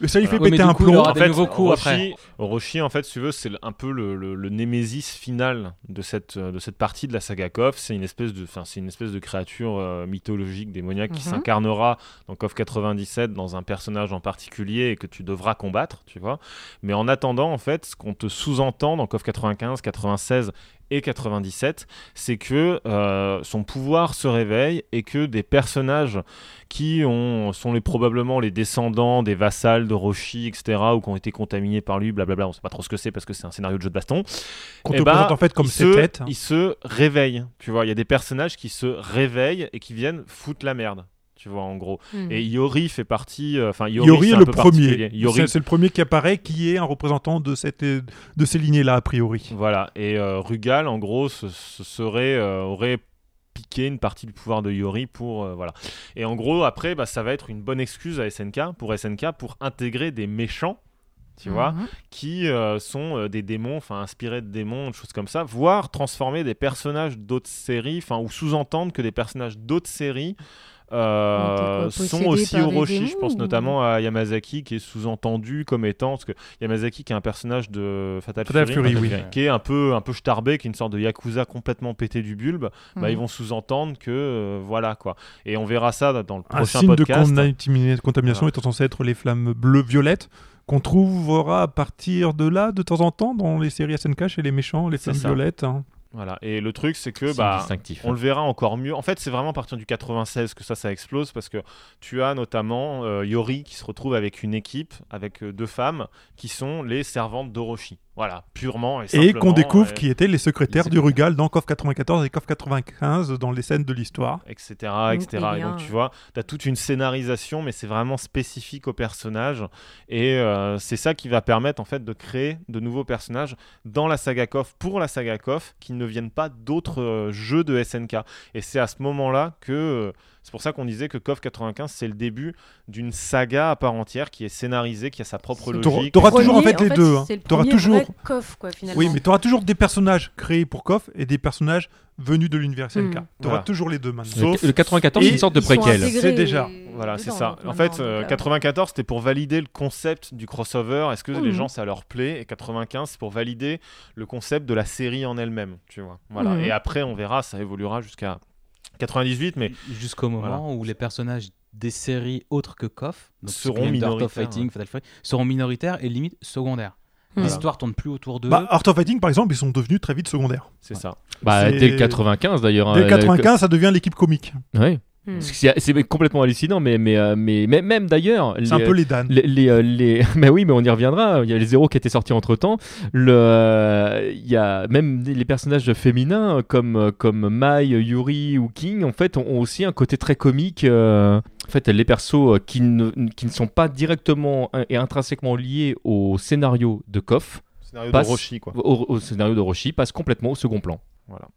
Et ça lui fait Ouais, mais péter un coup, plomb. En fait, Orochi, après. Orochi, en fait, si tu veux, c'est un peu le, le, le némésis final de cette, euh, de cette partie de la saga KOF. C'est une espèce de, une espèce de créature euh, mythologique, démoniaque, qui Mhm. s'incarnera dans KOF 97 dans un personnage en particulier et que tu devras combattre, tu vois. Mais en attendant, en fait, ce qu'on te sous-entend dans KOF 95, 96 et 97, c'est que euh, son pouvoir se réveille et que des personnages qui ont, sont les, probablement les descendants des vassals de Roshi, etc., ou qui ont été contaminés par lui, blablabla, on sait pas trop ce que c'est parce que c'est un scénario de jeu de baston. Qu'on Eh te présente en fait comme ses se- têtes. Ils se réveillent, tu vois, il y a des personnages qui se réveillent et qui viennent foutre la merde. Tu vois, en gros. Hmm. Et Yori fait partie. euh, Enfin, Yori, est un le peu premier. Yori, C'est le premier qui apparaît, qui est un représentant de, cette, de ces lignées-là, a priori. Voilà, et euh, Rugal, en gros, ce, ce serait, euh, aurait piqué une partie du pouvoir de Yori pour. euh, voilà. Et en gros, après, bah, ça va être une bonne excuse à SNK, pour SNK, pour intégrer des méchants, tu vois, Mhm. qui euh, sont euh, des démons, enfin inspirés de démons, des choses comme ça, voire transformer des personnages d'autres séries, enfin, ou sous-entendre que des personnages d'autres séries. Euh, quoi, sont aussi Orochi, je pense ou- notamment à Yamazaki qui est sous-entendu comme étant parce que Yamazaki qui est un personnage de Fatal, Fatal Fury, Fury, oui. qui est un peu un peu starbé, qui est une sorte de yakuza complètement pété du bulbe, bah, Mhm. ils vont sous-entendre que euh, voilà quoi. Et on verra ça dans le Un prochain signe de podcast. contamina- contamination étant censé être les flammes bleues-violettes qu'on trouvera à partir de là, de temps en temps, dans les séries SNK chez les méchants, les flammes violettes. hein. Voilà. Et le truc, c'est que bah, on le verra encore mieux. En fait, c'est vraiment à partir du 96 que ça, ça explose parce que tu as notamment euh, Yori qui se retrouve avec une équipe, avec euh, deux femmes qui sont les servantes d'Orochi. Voilà, purement et Et simplement. qu'on découvre euh, qui étaient les secrétaires les du Rugal dans KOF 94 et KOF 95 dans les scènes de l'histoire. etc. Donc, etc. Et donc liens, tu ouais. vois, tu as toute une scénarisation, mais c'est vraiment spécifique au personnage. Et euh, c'est ça qui va permettre en fait de créer de nouveaux personnages dans la saga KOF, pour la saga KOF, qui ne viennent pas d'autres euh, jeux de SNK. Et c'est à ce moment-là que... euh, c'est pour ça qu'on disait que KOF 95, c'est le début d'une saga à part entière qui est scénarisée, qui a sa propre T'auras logique. t'auras toujours en fait les deux. hein. C'est le T'auras toujours. vrai coffre, quoi, finalement. Oui, mais tu auras toujours des personnages créés pour KOF et des personnages venus de l'univers SNK. Mm. Tu auras Voilà. toujours les deux maintenant. Sauf- Le, le 94, Et c'est une sorte de préquel. C'est déjà- Voilà, c'est ça. En fait, donc, euh, là- 94, c'était pour valider le concept du crossover. Est-ce que les Mhm. gens, ça leur plaît? Et 95, c'est pour valider le concept de la série en elle-même. Tu vois. Voilà. Mhm. Et après, on verra, ça évoluera jusqu'à 98, mais Jusqu'au moment Voilà. où les personnages des séries autres que KOF Seront minoritaires, Fighting, ouais. Fatal Fury, seront minoritaires et limite secondaires. Hmm. L'histoire tourne plus autour d'eux. Bah, Art of Fighting, par exemple, ils sont devenus très vite secondaires. c'est ça. Bah, dès le 95 d'ailleurs. Dès hein, le la- 95, ça devient l'équipe comique. Ouais. Hmm. C'est complètement hallucinant, mais, mais, euh, mais, mais même d'ailleurs. C'est un peu les Dan. Les, les, euh, les- mais oui, mais on y reviendra. Il y a les zéros qui étaient sortis entre temps. Le, euh, il y a même les personnages féminins comme comme Mai, Yuri ou King. En fait, ont, ont aussi un côté très comique. En fait, les persos qui ne, qui ne sont pas directement et intrinsèquement liés au scénario de KOF, Scénario Passe- de Roshi, quoi. au, au scénario de Roshi, passent complètement au second plan. Voilà.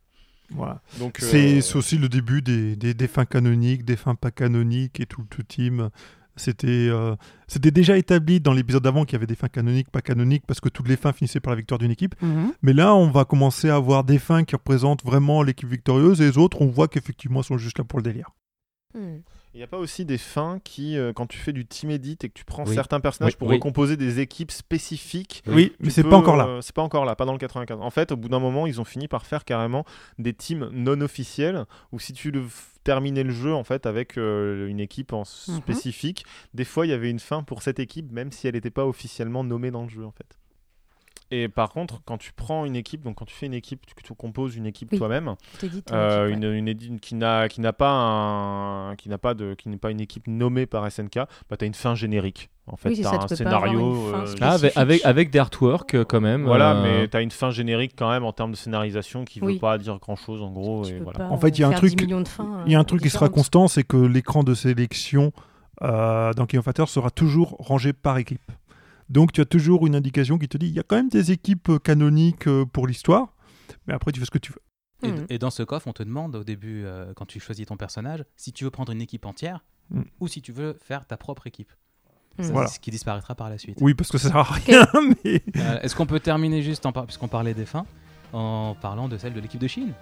Donc, euh, C'est aussi le début des, des, des fins canoniques, des fins pas canoniques et tout le tout team. C'était euh, c'était déjà établi dans l'épisode d'avant qu'il y avait des fins canoniques, pas canoniques, parce que toutes les fins finissaient par la victoire d'une équipe. Mhm. Mais là, on va commencer à avoir des fins qui représentent vraiment l'équipe victorieuse et les autres, on voit qu'effectivement, elles sont juste là pour le délire. Hmm. Il n'y a pas aussi des fins qui, euh, quand tu fais du team edit et que tu prends Oui. certains personnages Oui, pour oui. recomposer des équipes spécifiques Oui, mais c'est pas encore là. euh, c'est pas encore là, pas dans le 95. En fait, au bout d'un moment, ils ont fini par faire carrément des teams non officiels où si tu le terminais le jeu en fait avec euh, une équipe en Mhm. spécifique, des fois il y avait une fin pour cette équipe même si elle n'était pas officiellement nommée dans le jeu en fait. Et par contre, quand tu prends une équipe, donc quand tu fais une équipe, tu, tu composes une équipe Oui. toi-même, euh, équipe, une, une qui n'a qui n'a pas un qui n'a pas de qui n'est pas une équipe nommée par SNK, bah tu as une fin générique. En fait, Oui, ça, as un scénario euh. Ah, avec, avec, avec des artworks euh, quand même. voilà, euh, mais tu as une fin générique quand même en termes de scénarisation qui Oui. veut pas dire grand chose en gros. Et voilà. En fait, il y a un truc- 10 millions de fins, Il y a un truc qui sera constant, c'est que l'écran de sélection euh, dans King of Fighters sera toujours rangé par équipe. Donc tu as toujours une indication qui te dit il y a quand même des équipes euh, canoniques euh, pour l'histoire, mais après tu fais ce que tu veux. Et, et dans ce coffre, on te demande au début, euh, quand tu choisis ton personnage, si tu veux prendre une équipe entière Mm. ou si tu veux faire ta propre équipe. Ça, Voilà. Ce qui disparaîtra par la suite. Oui, parce que ça sert à rien, mais Euh, Est-ce qu'on peut terminer juste, par- puisqu'on parlait des fins, en parlant de celle de l'équipe de Chine?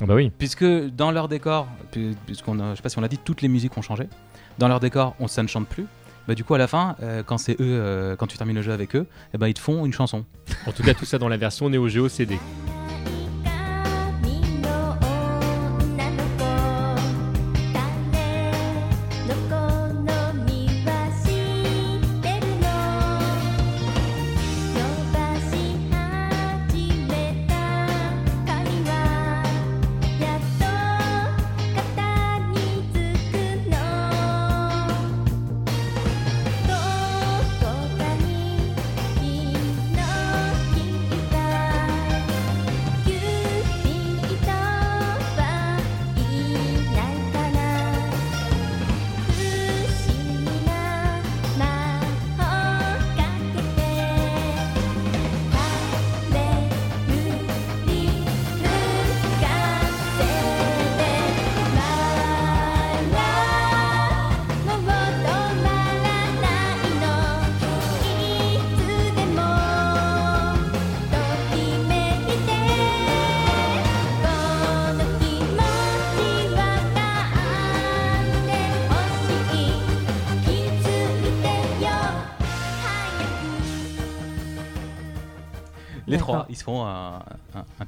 Ah bah oui. Puisque dans leur décor, pu- puisqu'on a- je sais pas si on l'a dit, toutes les musiques ont changé. Dans leur décor, on, ça ne chante plus. Bah, du coup, à la fin, euh, quand c'est eux, euh, quand tu termines le jeu avec eux, eh ben, ils te font une chanson. En tout cas, tout ça dans la version Neo Geo CD.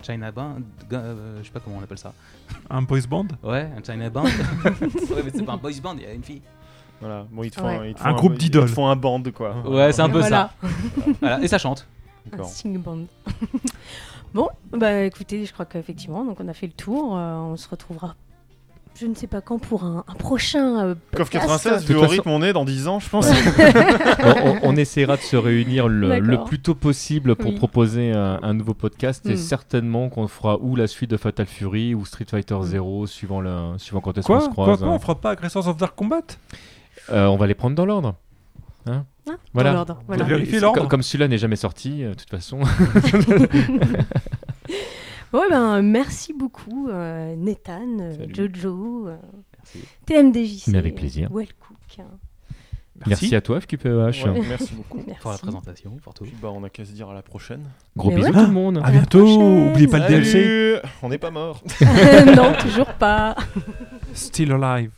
China Band, euh, je sais pas comment on appelle ça. un boys band? Ouais, un China Band. ouais, mais c'est pas un boys band, il y a une fille. Voilà. Bon, ils te font Ouais. un, ils te Un font groupe ils te d'idoles. font un band, quoi. Ouais, c'est un peu Voilà. ça. Voilà. Et ça chante. Un D'accord. sing band. bon, bah écoutez, je crois qu'effectivement, donc on a fait le tour. euh, on se retrouvera, je ne sais pas quand, pour un, un prochain. euh, Coff podcast. 96, De vu au façon- rythme on est dans 10 ans, je pense. on, on- on essaiera de se réunir le, plus tôt possible pour Oui. proposer un, un nouveau podcast et Mm. certainement qu'on fera ou la suite de Fatal Fury ou Street Fighter Mm. 0 suivant, le, suivant quand est-ce qu'on Quoi se Quoi croise. Quoi On fera pas Aggressors of Dark Combat? Euh, on va les prendre dans l'ordre. Hein Ah, Voilà. dans l'ordre, voilà. Comme celui-là n'est jamais sorti, euh, de toute façon. Eh ben, merci beaucoup, euh, Nathan, euh, Salut. Jojo, euh, Merci. TMDJC. Mais avec plaisir. Wellcook. Merci, à toi, FQPEH. Ouais, merci beaucoup. Merci. Pour la présentation, pour tout. Puis bah, on a qu'à se dire à la prochaine. Gros Mais bisous ouais. tout le monde. À bientôt prochaine. Oubliez pas le DLC Salut On n'est pas mort. non, toujours pas. Still Alive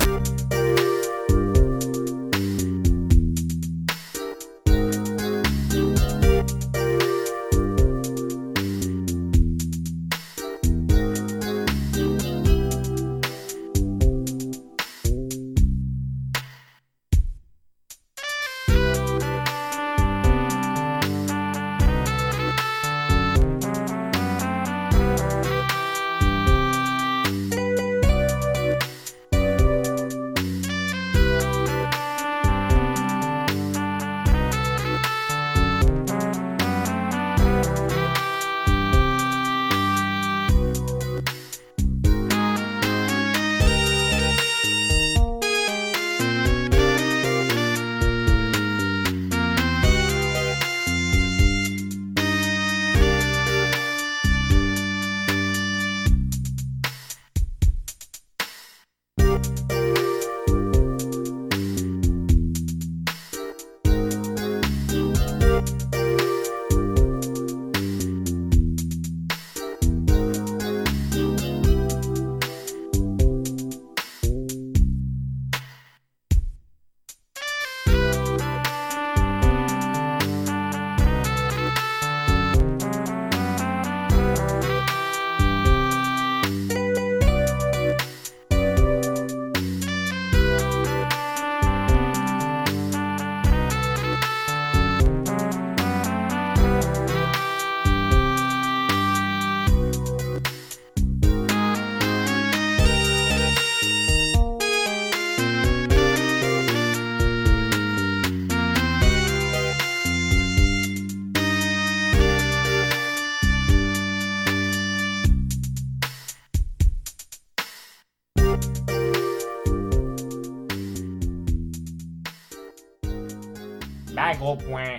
Bah, gros point.